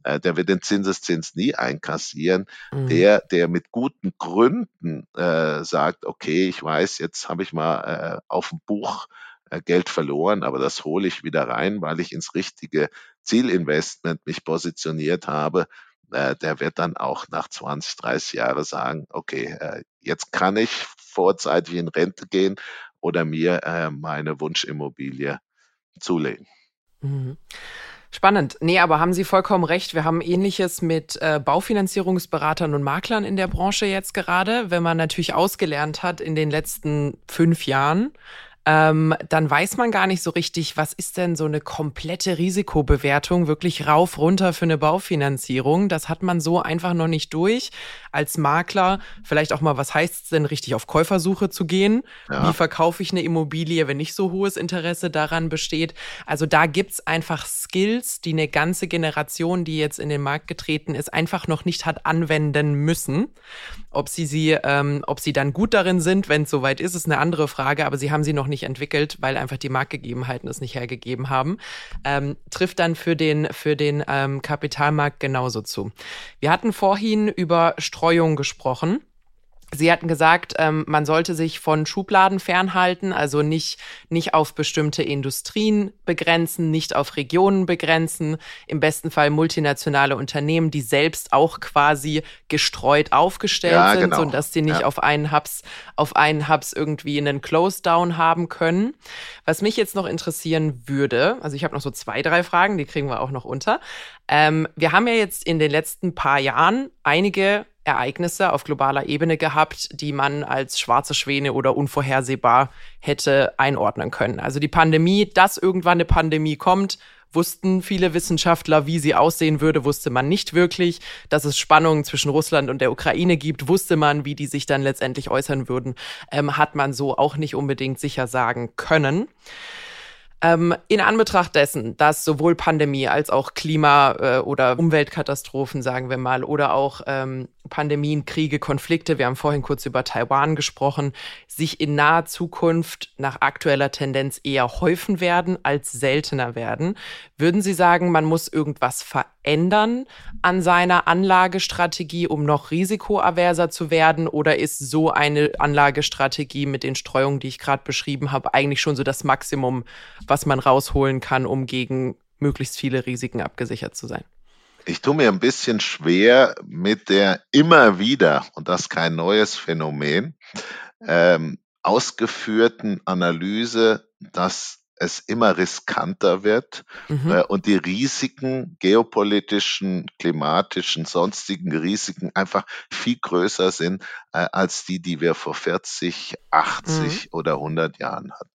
der wird den Zinseszins nie einkassieren. Mhm. Der, der mit guten Gründen äh, sagt, okay, ich weiß, jetzt habe ich mal äh, auf dem Buch äh, Geld verloren, aber das hole ich wieder rein, weil ich ins richtige Zielinvestment mich positioniert habe äh, der wird dann auch nach 20, 30 Jahren sagen, okay, äh, jetzt kann ich vorzeitig in Rente gehen oder mir äh, meine Wunschimmobilie zulegen. Mhm. Spannend. Nee, aber haben Sie vollkommen recht. Wir haben ähnliches mit äh, Baufinanzierungsberatern und Maklern in der Branche jetzt gerade. Wenn man natürlich ausgelernt hat in den letzten fünf Jahren, ähm, dann weiß man gar nicht so richtig, was ist denn so eine komplette Risikobewertung, wirklich rauf, runter für eine Baufinanzierung. Das hat man so einfach noch nicht durch. Als Makler vielleicht auch mal, was heißt es denn, richtig auf Käufersuche zu gehen? Ja. Wie verkaufe ich eine Immobilie, wenn nicht so hohes Interesse daran besteht? Also da gibt's einfach Skills, die eine ganze Generation, die jetzt in den Markt getreten ist, einfach noch nicht hat anwenden müssen. Ob sie sie, ähm, ob sie dann gut darin sind, wenn es soweit ist, ist eine andere Frage, aber sie haben sie noch nicht entwickelt, weil einfach die Marktgegebenheiten es nicht hergegeben haben. Ähm, trifft dann für den, für den ähm, Kapitalmarkt genauso zu. Wir hatten vorhin über Streuung gesprochen. Sie hatten gesagt, ähm, man sollte sich von Schubladen fernhalten, also nicht, nicht auf bestimmte Industrien begrenzen, nicht auf Regionen begrenzen, im besten Fall multinationale Unternehmen, die selbst auch quasi gestreut aufgestellt ja, sind, genau. sodass sie nicht ja. auf einen Hubs, auf einen Hubs irgendwie einen Close-Down haben können. Was mich jetzt noch interessieren würde, also ich habe noch so zwei, drei Fragen, die kriegen wir auch noch unter. Ähm, wir haben ja jetzt in den letzten paar Jahren einige Ereignisse auf globaler Ebene gehabt, die man als schwarze Schwäne oder unvorhersehbar hätte einordnen können. Also die Pandemie, dass irgendwann eine Pandemie kommt, wussten viele Wissenschaftler, wie sie aussehen würde, wusste man nicht wirklich. Dass es Spannungen zwischen Russland und der Ukraine gibt, wusste man, wie die sich dann letztendlich äußern würden, ähm, hat man so auch nicht unbedingt sicher sagen können. Ähm, in Anbetracht dessen, dass sowohl Pandemie als auch Klima- äh, oder Umweltkatastrophen, sagen wir mal, oder auch ähm, Pandemien, Kriege, Konflikte, wir haben vorhin kurz über Taiwan gesprochen, sich in naher Zukunft nach aktueller Tendenz eher häufen werden als seltener werden. Würden Sie sagen, man muss irgendwas verändern an seiner Anlagestrategie, um noch risikoaverser zu werden? Oder ist so eine Anlagestrategie mit den Streuungen, die ich gerade beschrieben habe, eigentlich schon so das Maximum, was man rausholen kann, um gegen möglichst viele Risiken abgesichert zu sein? Ich tue mir ein bisschen schwer mit der immer wieder, und das kein neues Phänomen, ähm, ausgeführten Analyse, dass es immer riskanter wird mhm. äh, und die Risiken, geopolitischen, klimatischen, sonstigen Risiken einfach viel größer sind äh, als die, die wir vor 40, 80 mhm. oder 100 Jahren hatten.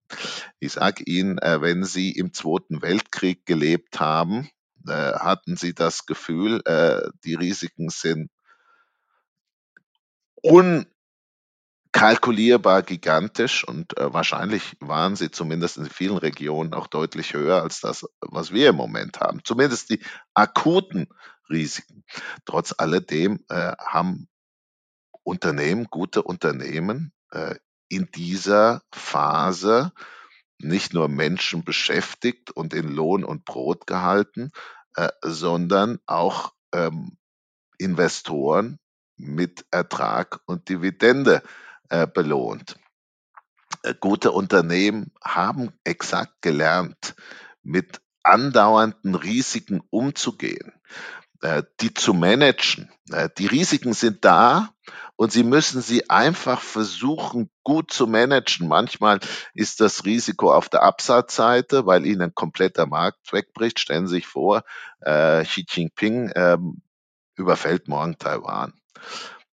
Ich sage Ihnen, äh, wenn Sie im Zweiten Weltkrieg gelebt haben, äh, hatten Sie das Gefühl, äh, die Risiken sind un kalkulierbar gigantisch und äh, wahrscheinlich waren sie zumindest in vielen Regionen auch deutlich höher als das, was wir im Moment haben. Zumindest die akuten Risiken. Trotz alledem äh, haben Unternehmen, gute Unternehmen äh, in dieser Phase nicht nur Menschen beschäftigt und in Lohn und Brot gehalten, äh, sondern auch ähm, Investoren mit Ertrag und Dividende äh, belohnt. Äh, gute Unternehmen haben exakt gelernt, mit andauernden Risiken umzugehen, äh, die zu managen. Äh, die Risiken sind da und sie müssen sie einfach versuchen, gut zu managen. Manchmal ist das Risiko auf der Absatzseite, weil ihnen ein kompletter Markt wegbricht. Stellen Sie sich vor, äh, Xi Jinping ähm, überfällt morgen Taiwan.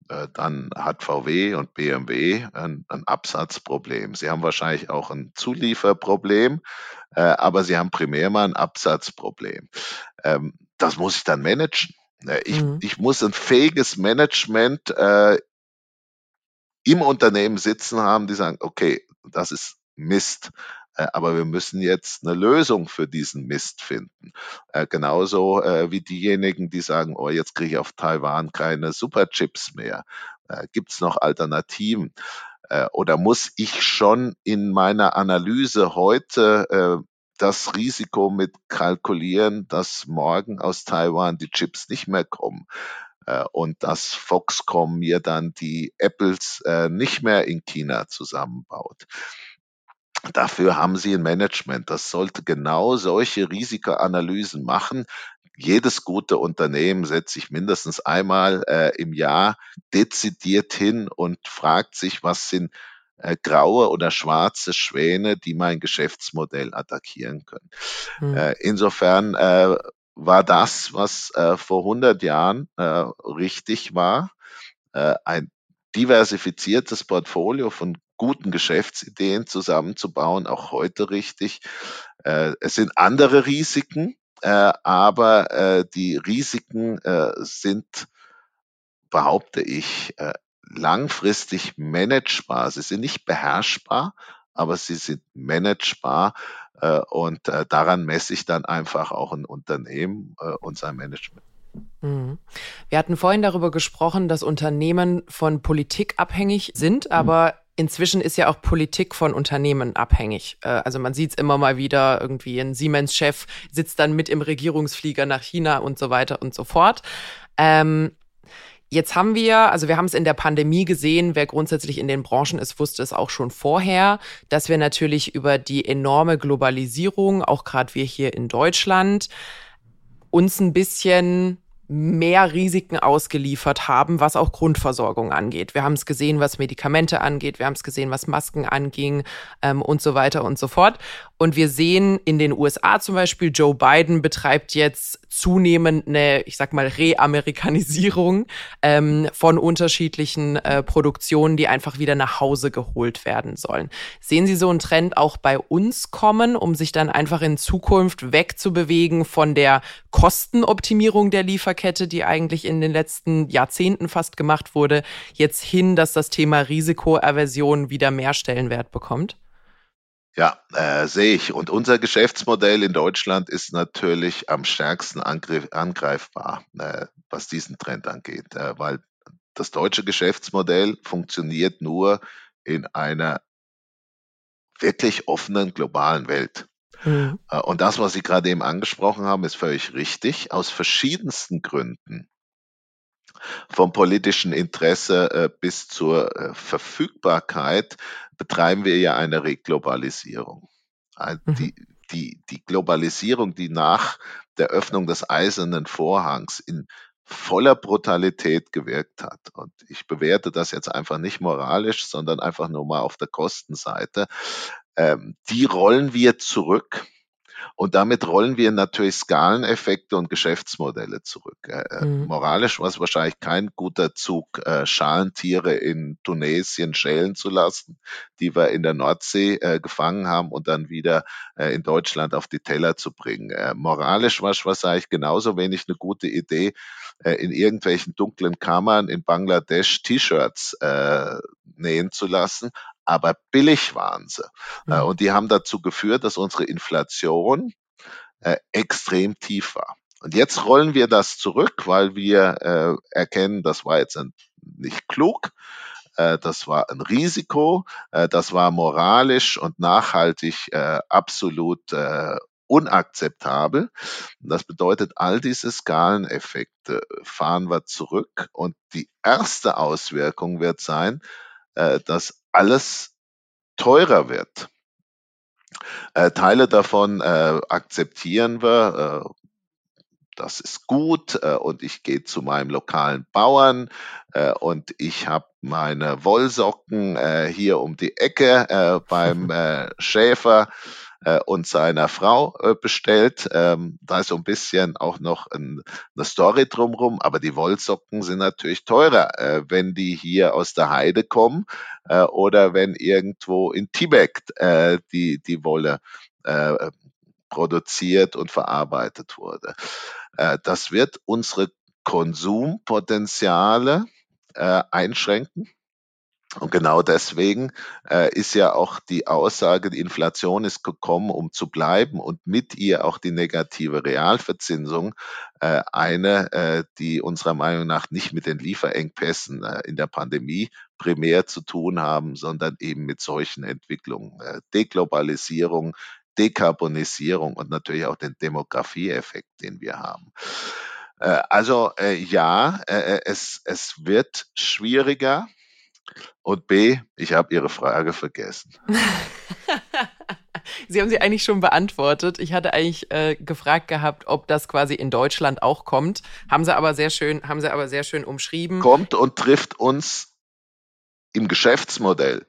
Äh, dann hat VW und BMW ein, ein, Absatzproblem. Sie haben wahrscheinlich auch ein Zulieferproblem, äh, aber sie haben primär mal ein Absatzproblem. Ähm, das muss ich dann managen. Äh, ich, mhm. ich muss ein fähiges Management äh, im Unternehmen sitzen haben, die sagen, okay, das ist Mist. Äh, aber wir müssen jetzt eine Lösung für diesen Mist finden. Äh, genauso äh, wie diejenigen, die sagen, oh, jetzt kriege ich auf Taiwan keine Superchips mehr. Gibt es noch Alternativen? Oder muss ich schon in meiner Analyse heute das Risiko mit kalkulieren, dass morgen aus Taiwan die Chips nicht mehr kommen? und dass Foxconn mir dann die Apples nicht mehr in China zusammenbaut. Dafür haben sie ein Management. Das sollte genau solche Risikoanalysen machen. Jedes gute Unternehmen setzt sich mindestens einmal äh, im Jahr dezidiert hin und fragt sich, was sind äh, graue oder schwarze Schwäne, die mein Geschäftsmodell attackieren können. Mhm. Äh, insofern äh, war das, was äh, vor 100 Jahren äh, richtig war, ein diversifiziertes Portfolio von guten Geschäftsideen zusammenzubauen, auch heute richtig. Äh, es sind andere Risiken, äh, aber äh, die Risiken sind, behaupte ich, langfristig managebar. Sie sind nicht beherrschbar, aber sie sind managebar und daran messe ich dann einfach auch ein Unternehmen und sein Management. Mhm. Wir hatten vorhin darüber gesprochen, dass Unternehmen von Politik abhängig sind, aber inzwischen ist ja auch Politik von Unternehmen abhängig. Äh, also man sieht es immer mal wieder, irgendwie ein Siemens-Chef sitzt dann mit im Regierungsflieger nach China und so weiter und so fort. Ähm, Jetzt haben wir, also wir haben es in der Pandemie gesehen, wer grundsätzlich in den Branchen ist, wusste es auch schon vorher, dass wir natürlich über die enorme Globalisierung, auch gerade wir hier in Deutschland, uns ein bisschen mehr Risiken ausgeliefert haben, was auch Grundversorgung angeht. Wir haben es gesehen, was Medikamente angeht, wir haben es gesehen, was Masken anging ähm, und so weiter und so fort. Und wir sehen in den USA zum Beispiel, Joe Biden betreibt jetzt zunehmend eine, ich sag mal, Reamerikanisierung ähm, von unterschiedlichen äh, Produktionen, die einfach wieder nach Hause geholt werden sollen. Sehen Sie so einen Trend auch bei uns kommen, um sich dann einfach in Zukunft wegzubewegen von der Kostenoptimierung der Lieferkette, die eigentlich in den letzten Jahrzehnten fast gemacht wurde, jetzt hin, dass das Thema Risikoaversion wieder mehr Stellenwert bekommt? Ja, äh, sehe ich. Und unser Geschäftsmodell in Deutschland ist natürlich am stärksten angriff, angreifbar, äh, was diesen Trend angeht, äh, weil das deutsche Geschäftsmodell funktioniert nur in einer wirklich offenen globalen Welt. Mhm. Und das, was Sie gerade eben angesprochen haben, ist völlig richtig, aus verschiedensten Gründen vom politischen Interesse äh, bis zur äh, Verfügbarkeit betreiben wir ja eine Reglobalisierung. Äh, mhm. Die, die, die Globalisierung, die nach der Öffnung des eisernen Vorhangs in voller Brutalität gewirkt hat. Und ich bewerte das jetzt einfach nicht moralisch, sondern einfach nur mal auf der Kostenseite. ähm, die rollen wir zurück. Und damit rollen wir natürlich Skaleneffekte und Geschäftsmodelle zurück. Äh, mhm. Moralisch war es wahrscheinlich kein guter Zug, äh, Schalentiere in Tunesien schälen zu lassen, die wir in der Nordsee äh, gefangen haben und dann wieder äh, in Deutschland auf die Teller zu bringen. Äh, moralisch war es wahrscheinlich genauso wenig eine gute Idee, äh, in irgendwelchen dunklen Kammern in Bangladesch T-Shirts nähen zu lassen, aber billig waren sie. Mhm. und die haben dazu geführt, dass unsere Inflation äh, extrem tief war. Und jetzt rollen wir das zurück, weil wir äh, erkennen, das war jetzt ein, nicht klug, äh, das war ein Risiko, äh, das war moralisch und nachhaltig äh, absolut äh, unakzeptabel. Das bedeutet, all diese Skaleneffekte fahren wir zurück und die erste Auswirkung wird sein, äh, dass alles teurer wird. Äh, Teile davon äh, akzeptieren wir. Äh, das ist gut äh, und ich gehe zu meinem lokalen Bauern äh, und ich habe meine Wollsocken hier um die Ecke beim (laughs) Schäfer äh, und seiner Frau äh, bestellt. Ähm, da ist so ein bisschen auch noch ein, eine Story drumherum, aber die Wollsocken sind natürlich teurer, äh, wenn die hier aus der Heide kommen äh, oder wenn irgendwo in Tibet äh, die, die Wolle äh, produziert und verarbeitet wurde. Äh, das wird unsere Konsumpotenziale äh, einschränken. Und genau deswegen äh, ist ja auch die Aussage, die Inflation ist gekommen, um zu bleiben und mit ihr auch die negative Realverzinsung äh, eine, äh, die unserer Meinung nach nicht mit den Lieferengpässen äh, in der Pandemie primär zu tun haben, sondern eben mit solchen Entwicklungen. Äh, Deglobalisierung, Dekarbonisierung und natürlich auch den Demografieeffekt, den wir haben. Äh, also ja, es, es wird schwieriger und B, ich habe Ihre Frage vergessen. (laughs) Sie haben sie eigentlich schon beantwortet. Ich hatte eigentlich äh, gefragt gehabt, ob das quasi in Deutschland auch kommt. Haben Sie aber sehr schön, haben Sie aber sehr schön umschrieben. Kommt und trifft uns im Geschäftsmodell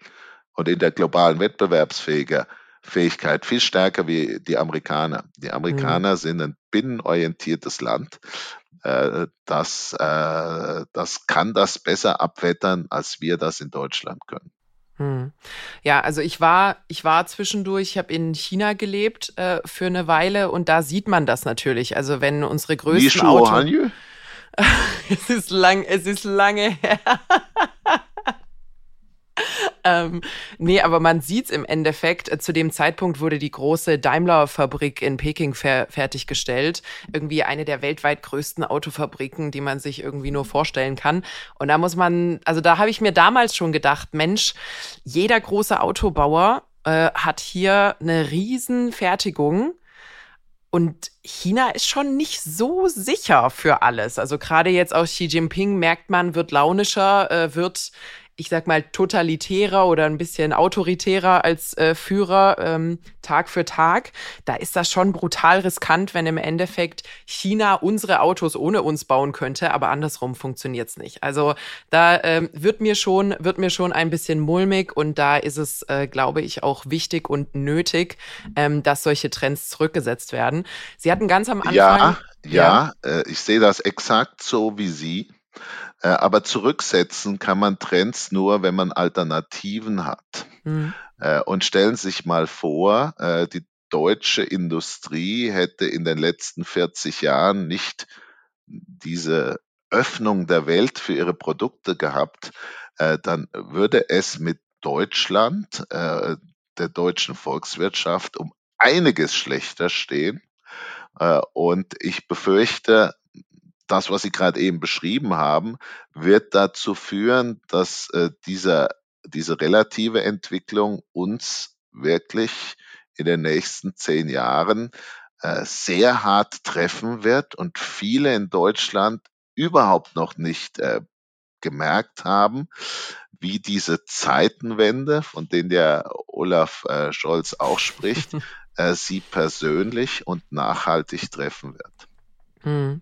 und in der globalen Wettbewerbsfähigkeit viel stärker wie die Amerikaner. Die Amerikaner mhm. sind ein binnenorientiertes Land äh, das, äh, das kann das besser abwettern, als wir das in Deutschland können. Hm. Ja, also ich war, ich war zwischendurch, ich habe in China gelebt äh, für eine Weile und da sieht man das natürlich. Also wenn unsere größten Autos. (laughs) es ist lang, es ist lange her. (laughs) ähm, nee, aber man sieht's im Endeffekt. Zu dem Zeitpunkt wurde die große Daimler-Fabrik in Peking fer fertiggestellt. Irgendwie eine der weltweit größten Autofabriken, die man sich irgendwie nur vorstellen kann. Und da muss man, also da habe ich mir damals schon gedacht, Mensch, jeder große Autobauer äh, hat hier eine Riesenfertigung. Und China ist schon nicht so sicher für alles. Also gerade jetzt aus Xi Jinping merkt man, wird launischer, äh, wird ich sag mal, totalitärer oder ein bisschen autoritärer als äh, Führer ähm, Tag für Tag, da ist das schon brutal riskant, wenn im Endeffekt China unsere Autos ohne uns bauen könnte, aber andersrum funktioniert's nicht. Also da ähm, wird mir schon wird mir schon ein bisschen mulmig und da ist es, äh, glaube ich, auch wichtig und nötig, ähm, dass solche Trends zurückgesetzt werden. Sie hatten ganz am Anfang ja ja, ja. Äh, ich sehe das exakt so wie Sie. Äh, aber zurücksetzen kann man Trends nur, wenn man Alternativen hat. Mhm. Und stellen Sie sich mal vor, äh, die deutsche Industrie hätte in den letzten 40 Jahren nicht diese Öffnung der Welt für ihre Produkte gehabt, dann würde es mit Deutschland, der deutschen Volkswirtschaft, um einiges schlechter stehen. Und ich befürchte, das, was Sie gerade eben beschrieben haben, wird dazu führen, dass äh, dieser, diese relative Entwicklung uns wirklich in den nächsten zehn Jahren äh, sehr hart treffen wird und viele in Deutschland überhaupt noch nicht äh, gemerkt haben, wie diese Zeitenwende, von denen der Olaf äh, Scholz auch spricht, (laughs) äh, sie persönlich und nachhaltig treffen wird. Hm.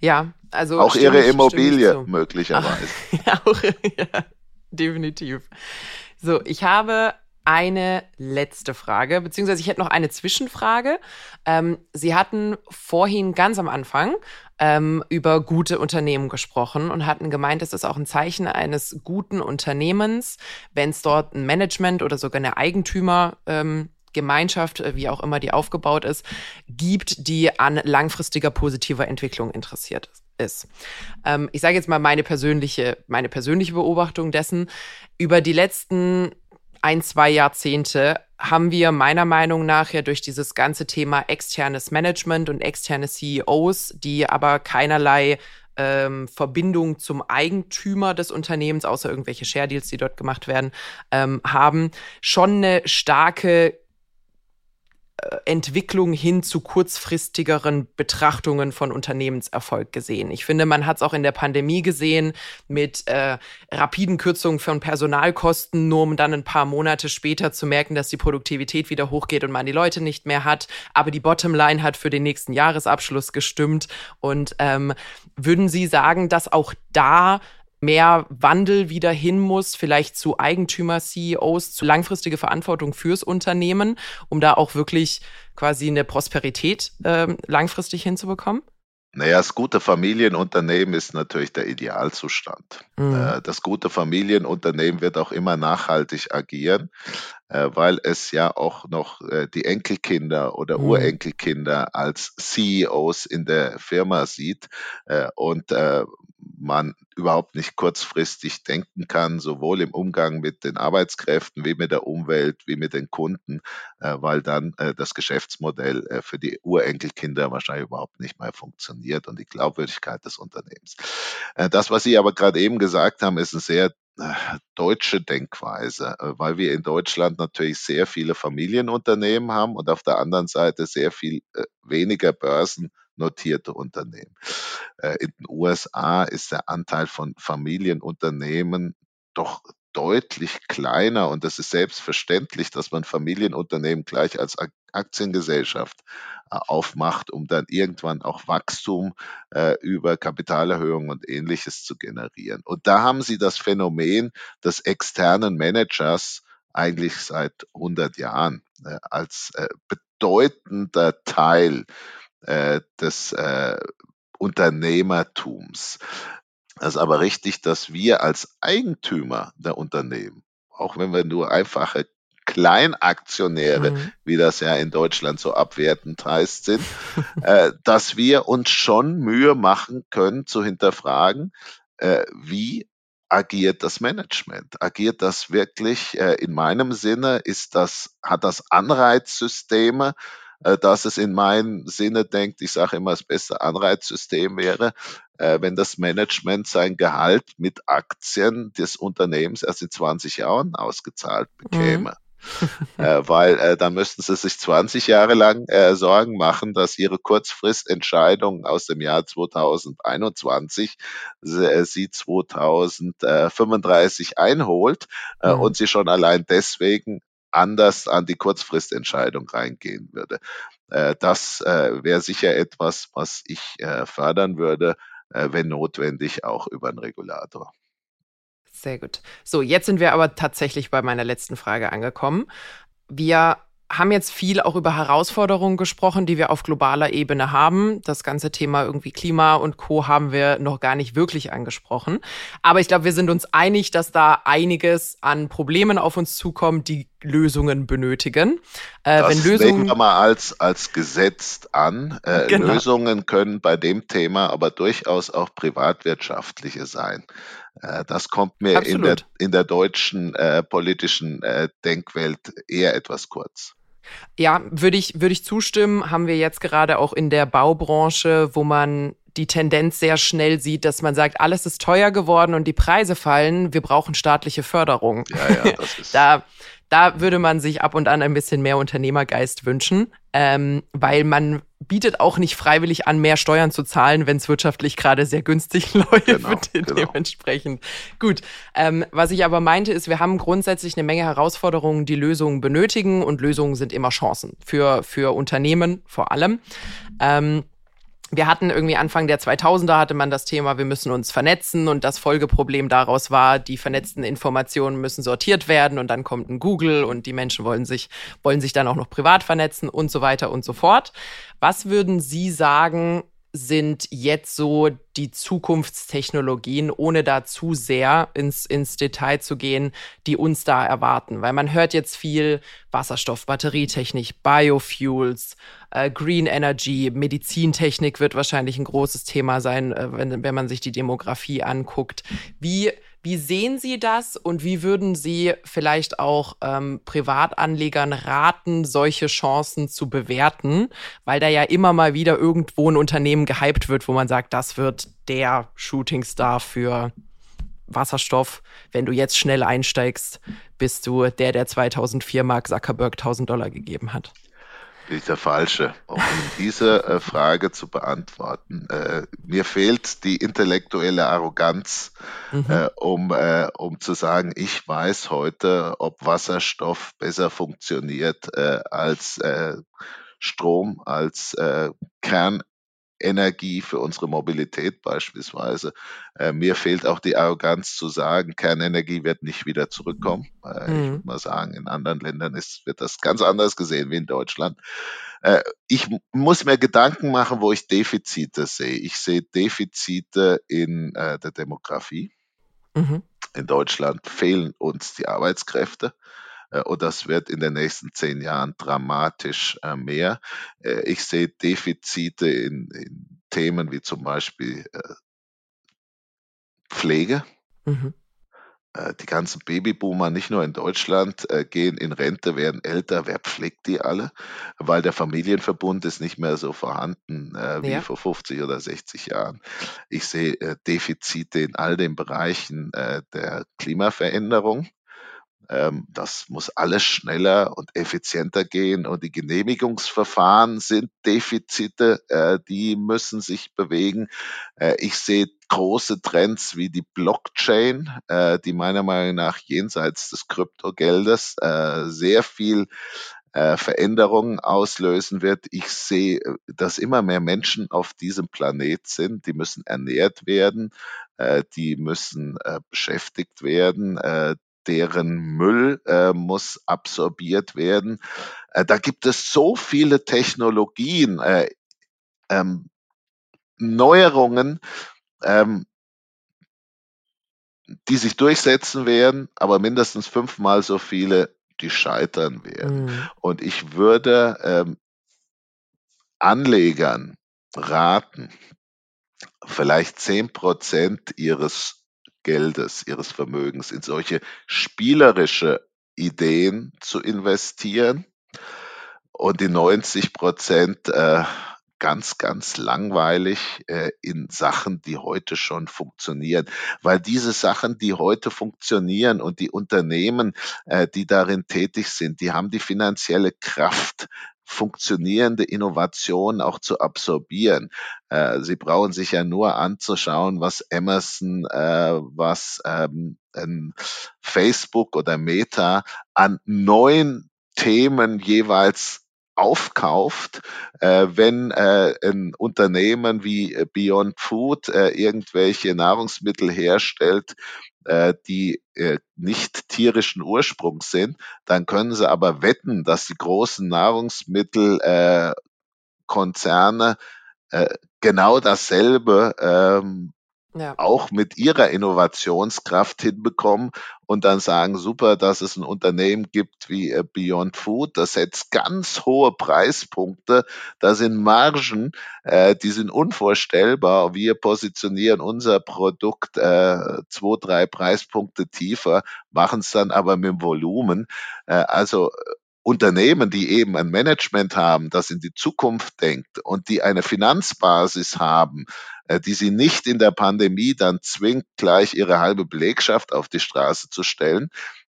Ja, also. Auch ihre Immobilie möglicherweise. Ach, (laughs) ja, auch, ja, definitiv. So, ich habe eine letzte Frage, beziehungsweise ich hätte noch eine Zwischenfrage. Ähm, Sie hatten vorhin ganz am Anfang ähm, über gute Unternehmen gesprochen und hatten gemeint, es ist auch ein Zeichen eines guten Unternehmens, wenn es dort ein Management oder sogar eine Eigentümer ähm, Gemeinschaft, äh, wie auch immer die aufgebaut ist, gibt, die an langfristiger positiver Entwicklung interessiert ist. Ähm, ich sage jetzt mal meine persönliche, meine persönliche Beobachtung dessen. Über die letzten ein, zwei Jahrzehnte haben wir meiner Meinung nach ja durch dieses ganze Thema externes Management und externe CEOs, die aber keinerlei ähm, Verbindung zum Eigentümer des Unternehmens, außer irgendwelche Share Deals, die dort gemacht werden, ähm, haben, schon eine starke Entwicklung hin zu kurzfristigeren Betrachtungen von Unternehmenserfolg gesehen. Ich finde, man hat es auch in der Pandemie gesehen mit äh, rapiden Kürzungen von Personalkosten, nur um dann ein paar Monate später zu merken, dass die Produktivität wieder hochgeht und man die Leute nicht mehr hat. Aber die Bottomline hat für den nächsten Jahresabschluss gestimmt. Und ähm, würden Sie sagen, dass auch da mehr Wandel wieder hin muss, vielleicht zu Eigentümer, CEOs, zu langfristige Verantwortung fürs Unternehmen, um da auch wirklich quasi eine Prosperität äh, langfristig hinzubekommen? Naja, das gute Familienunternehmen ist natürlich der Idealzustand. Mhm. Äh, das gute Familienunternehmen wird auch immer nachhaltig agieren, äh, weil es ja auch noch äh, die Enkelkinder oder mhm. Urenkelkinder als CEOs in der Firma sieht. Und man überhaupt nicht kurzfristig denken kann, sowohl im Umgang mit den Arbeitskräften wie mit der Umwelt, wie mit den Kunden, äh, weil dann äh, das Geschäftsmodell äh, für die Urenkelkinder wahrscheinlich überhaupt nicht mehr funktioniert und die Glaubwürdigkeit des Unternehmens. Das, was Sie aber gerade eben gesagt haben, ist eine sehr deutsche Denkweise, weil wir in Deutschland natürlich sehr viele Familienunternehmen haben und auf der anderen Seite sehr viel weniger Börsen notierte Unternehmen. Äh, in den USA ist der Anteil von Familienunternehmen doch deutlich kleiner und es ist selbstverständlich, dass man Familienunternehmen gleich als Aktiengesellschaft äh, aufmacht, um dann irgendwann auch Wachstum äh, über Kapitalerhöhung und ähnliches zu generieren. Und da haben Sie das Phänomen des externen Managers eigentlich seit 100 Jahren äh, als äh, bedeutender Teil äh, des Unternehmertums. Es ist aber richtig, dass wir als Eigentümer der Unternehmen, auch wenn wir nur einfache Kleinaktionäre, mhm. wie das ja in Deutschland so abwertend heißt, sind, äh, dass wir uns schon Mühe machen können zu hinterfragen, äh, wie agiert das Management? Agiert das wirklich äh, in meinem Sinne? Ist das, hat das Anreizsysteme? Äh, dass es in meinem Sinne denkt, ich sage immer, das beste Anreizsystem wäre, äh, wenn das Management sein Gehalt mit Aktien des Unternehmens erst in 20 Jahren ausgezahlt bekäme. Mhm. (laughs) äh, weil äh, da müssten sie sich 20 Jahre lang äh, Sorgen machen, dass ihre Kurzfristentscheidung aus dem Jahr 2021 äh, sie 2035 einholt äh, mhm. und sie schon allein deswegen anders an die Kurzfristentscheidung reingehen würde. Äh, das äh, wäre sicher etwas, was ich äh, fördern würde, wenn notwendig auch über einen Regulator. Sehr gut. So, jetzt sind wir aber tatsächlich bei meiner letzten Frage angekommen. Wir haben jetzt viel auch über Herausforderungen gesprochen, die wir auf globaler Ebene haben. Das ganze Thema irgendwie Klima und Co. haben wir noch gar nicht wirklich angesprochen. Aber ich glaube, wir sind uns einig, dass da einiges an Problemen auf uns zukommt, die Lösungen benötigen. Äh, das wenn Lösungen legen wir mal als, als gesetzt an. Äh, (laughs) genau. Lösungen können bei dem Thema aber durchaus auch privatwirtschaftliche sein. Äh, das kommt mir in der, in der deutschen äh, politischen äh, Denkwelt eher etwas kurz. Ja, würde ich, würde ich zustimmen. Haben wir jetzt gerade auch in der Baubranche, wo man die Tendenz sehr schnell sieht, dass man sagt, alles ist teuer geworden und die Preise fallen, wir brauchen staatliche Förderung. Ja, ja, (laughs) das ist da, da würde man sich ab und an ein bisschen mehr Unternehmergeist wünschen, ähm, weil man bietet auch nicht freiwillig an, mehr Steuern zu zahlen, wenn es wirtschaftlich gerade sehr günstig (laughs) läuft. Genau, (laughs) genau. Dementsprechend. Gut. Ähm, was ich aber meinte, ist, wir haben grundsätzlich eine Menge Herausforderungen, die Lösungen benötigen und Lösungen sind immer Chancen für, für Unternehmen vor allem. Ähm, wir hatten irgendwie Anfang der 2000er hatte man das Thema, wir müssen uns vernetzen und das Folgeproblem daraus war, die vernetzten Informationen müssen sortiert werden und dann kommt ein Google und die Menschen wollen sich, wollen sich dann auch noch privat vernetzen und so weiter und so fort. Was würden Sie sagen, sind jetzt so die Zukunftstechnologien, ohne da zu sehr ins, ins Detail zu gehen, die uns da erwarten? Weil man hört jetzt viel Wasserstoff, Batterietechnik, Biofuels, äh, Green Energy, Medizintechnik wird wahrscheinlich ein großes Thema sein, äh, wenn, wenn man sich die Demografie anguckt. Wie wie sehen Sie das und wie würden Sie vielleicht auch ähm, Privatanlegern raten, solche Chancen zu bewerten? Weil da ja immer mal wieder irgendwo ein Unternehmen gehypt wird, wo man sagt, das wird der Shootingstar für Wasserstoff. Wenn du jetzt schnell einsteigst, bist du der, der 2004 Mark Zuckerberg 1000 Dollar gegeben hat ich der Falsche, um diese äh, Frage zu beantworten. Äh, mir fehlt die intellektuelle Arroganz, mhm. äh, um, äh, um zu sagen, ich weiß heute, ob Wasserstoff besser funktioniert äh, als äh, Strom, als Kern, Energie für unsere Mobilität beispielsweise. Äh, mir fehlt auch die Arroganz zu sagen, Kernenergie wird nicht wieder zurückkommen. Äh, mhm. Ich würde mal sagen, in anderen Ländern ist, wird das ganz anders gesehen wie in Deutschland. Äh, ich muss mir Gedanken machen, wo ich Defizite sehe. Ich sehe Defizite in äh, der Demografie. Mhm. In Deutschland fehlen uns die Arbeitskräfte. Äh, und das wird in den nächsten zehn Jahren dramatisch äh, mehr. Äh, ich sehe Defizite in, in Themen wie zum Beispiel Pflege. Mhm. Die ganzen Babyboomer, nicht nur in Deutschland, gehen in Rente, werden älter. Wer pflegt die alle? Weil der Familienverbund ist nicht mehr so vorhanden wie ja. vor 50 oder 60 Jahren. Ich sehe Defizite in all den Bereichen der Klimaveränderung. Ähm, das muss alles schneller und effizienter gehen und die Genehmigungsverfahren sind Defizite, äh, die müssen sich bewegen. Äh, ich sehe große Trends wie die Blockchain, äh, die meiner Meinung nach jenseits des Kryptogeldes sehr viel Veränderungen auslösen wird. Ich sehe, dass immer mehr Menschen auf diesem Planet sind. Die müssen ernährt werden, die müssen beschäftigt werden, deren Müll äh, muss absorbiert werden. Äh, da gibt es so viele Technologien, äh, ähm, Neuerungen, ähm, die sich durchsetzen werden, aber mindestens fünfmal so viele, die scheitern werden. Mhm. Und ich würde ähm, Anlegern raten, vielleicht zehn Prozent ihres Geldes, ihres Vermögens in solche spielerische Ideen zu investieren und die 90 Prozent äh, ganz, ganz langweilig äh, in Sachen, die heute schon funktionieren. Weil diese Sachen, die heute funktionieren und die Unternehmen, äh, die darin tätig sind, die haben die finanzielle Kraft, funktionierende Innovation auch zu absorbieren. Äh, Sie brauchen sich ja nur anzuschauen, was Amazon, äh, was ähm, Facebook oder Meta an neuen Themen jeweils aufkauft, äh, wenn äh, ein Unternehmen wie Beyond Food äh, irgendwelche Nahrungsmittel herstellt, äh, die äh, nicht tierischen Ursprungs sind, dann können sie aber wetten, dass die großen Nahrungsmittelkonzerne äh, genau dasselbe ähm, ja. auch mit ihrer Innovationskraft hinbekommen und dann sagen, super, dass es ein Unternehmen gibt wie äh, Beyond Food, das setzt ganz hohe Preispunkte, da sind Margen, äh, die sind unvorstellbar. Wir positionieren unser Produkt äh, zwei, drei Preispunkte tiefer, machen es dann aber mit dem Volumen. Äh, also Unternehmen, die eben ein Management haben, das in die Zukunft denkt und die eine Finanzbasis haben, äh, die sie nicht in der Pandemie dann zwingt, gleich ihre halbe Belegschaft auf die Straße zu stellen,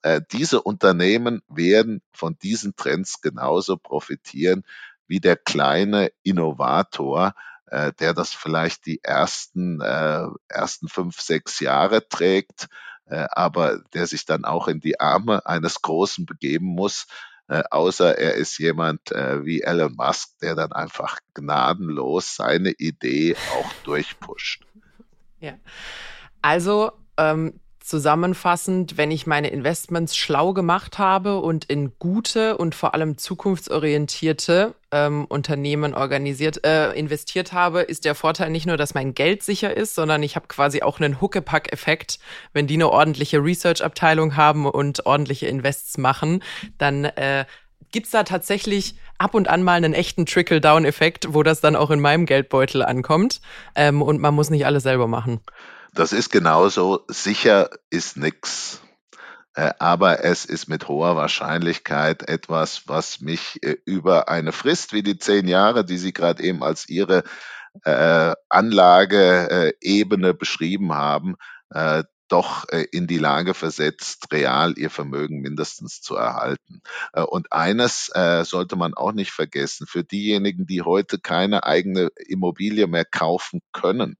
äh, diese Unternehmen werden von diesen Trends genauso profitieren wie der kleine Innovator, äh, der das vielleicht die ersten, ersten fünf, sechs Jahre trägt, aber der sich dann auch in die Arme eines Großen begeben muss, äh, außer er ist jemand äh, wie Elon Musk, der dann einfach gnadenlos seine Idee auch durchpusht. Ja. Also ähm, Zusammenfassend, wenn ich meine Investments schlau gemacht habe und in gute und vor allem zukunftsorientierte ähm, Unternehmen organisiert, äh, investiert habe, ist der Vorteil nicht nur, dass mein Geld sicher ist, sondern ich habe quasi auch einen Huckepack-Effekt. Wenn die eine ordentliche Research-Abteilung haben und ordentliche Invests machen, dann äh, gibt's da tatsächlich ab und an mal einen echten Trickle-Down-Effekt, wo das dann auch in meinem Geldbeutel ankommt. Ähm, und man muss nicht alles selber machen. Das ist genauso. Sicher ist nix. Äh, aber es ist mit hoher Wahrscheinlichkeit etwas, was mich äh, über eine Frist wie die zehn Jahre, die Sie gerade eben als Ihre äh, Anlageebene beschrieben haben, doch in die Lage versetzt, real ihr Vermögen mindestens zu erhalten. Und eines sollte man auch nicht vergessen, für diejenigen, die heute keine eigene Immobilie mehr kaufen können,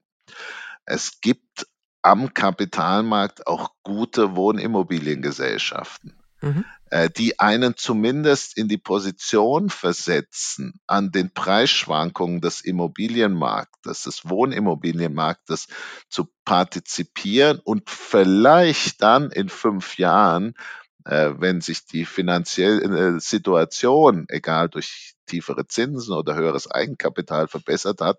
es gibt am Kapitalmarkt auch gute Wohnimmobiliengesellschaften, mhm. Äh, die einen zumindest in die Position versetzen, an den Preisschwankungen des Immobilienmarktes, des Wohnimmobilienmarktes zu partizipieren und vielleicht dann in fünf Jahren äh, wenn sich die finanzielle Situation, egal durch tiefere Zinsen oder höheres Eigenkapital verbessert hat,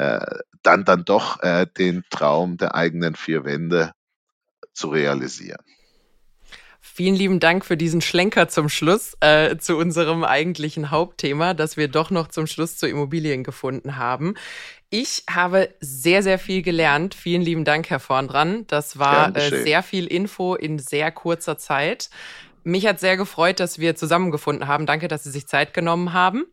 äh, dann dann doch äh, den Traum der eigenen vier Wände zu realisieren. Vielen lieben Dank für diesen Schlenker zum Schluss äh, zu unserem eigentlichen Hauptthema, das wir doch noch zum Schluss zu Immobilien gefunden haben. Ich habe sehr, sehr viel gelernt. Vielen lieben Dank, Herr Vorndran. Das war äh, sehr viel Info in sehr kurzer Zeit. Mich hat sehr gefreut, dass wir zusammengefunden haben. Danke, dass Sie sich Zeit genommen haben.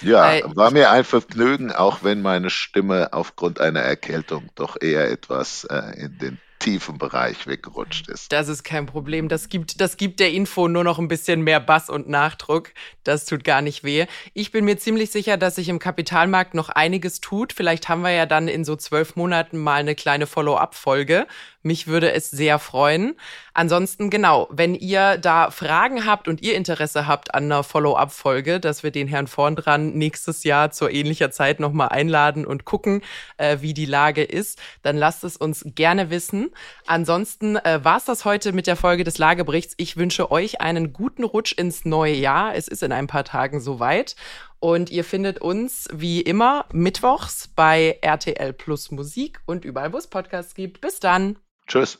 Ja, war mir ein Vergnügen, auch wenn meine Stimme aufgrund einer Erkältung doch eher etwas äh, in den tiefen Bereich weggerutscht ist. Das ist kein Problem. Das gibt, das gibt der Info nur noch ein bisschen mehr Bass und Nachdruck. Das tut gar nicht weh. Ich bin mir ziemlich sicher, dass sich im Kapitalmarkt noch einiges tut. Vielleicht haben wir ja dann in so zwölf Monaten mal eine kleine Follow-up-Folge. Mich würde es sehr freuen. Ansonsten, genau, wenn ihr da Fragen habt und ihr Interesse habt an einer Follow-up-Folge, dass wir den Herrn vorn dran nächstes Jahr zur ähnlicher Zeit nochmal einladen und gucken, äh, wie die Lage ist, dann lasst es uns gerne wissen. Ansonsten äh, war es das heute mit der Folge des Lageberichts. Ich wünsche euch einen guten Rutsch ins neue Jahr. Es ist in ein paar Tagen soweit. Und ihr findet uns wie immer mittwochs bei RTL Plus Musik und überall, wo es Podcasts gibt. Bis dann. Tschüss.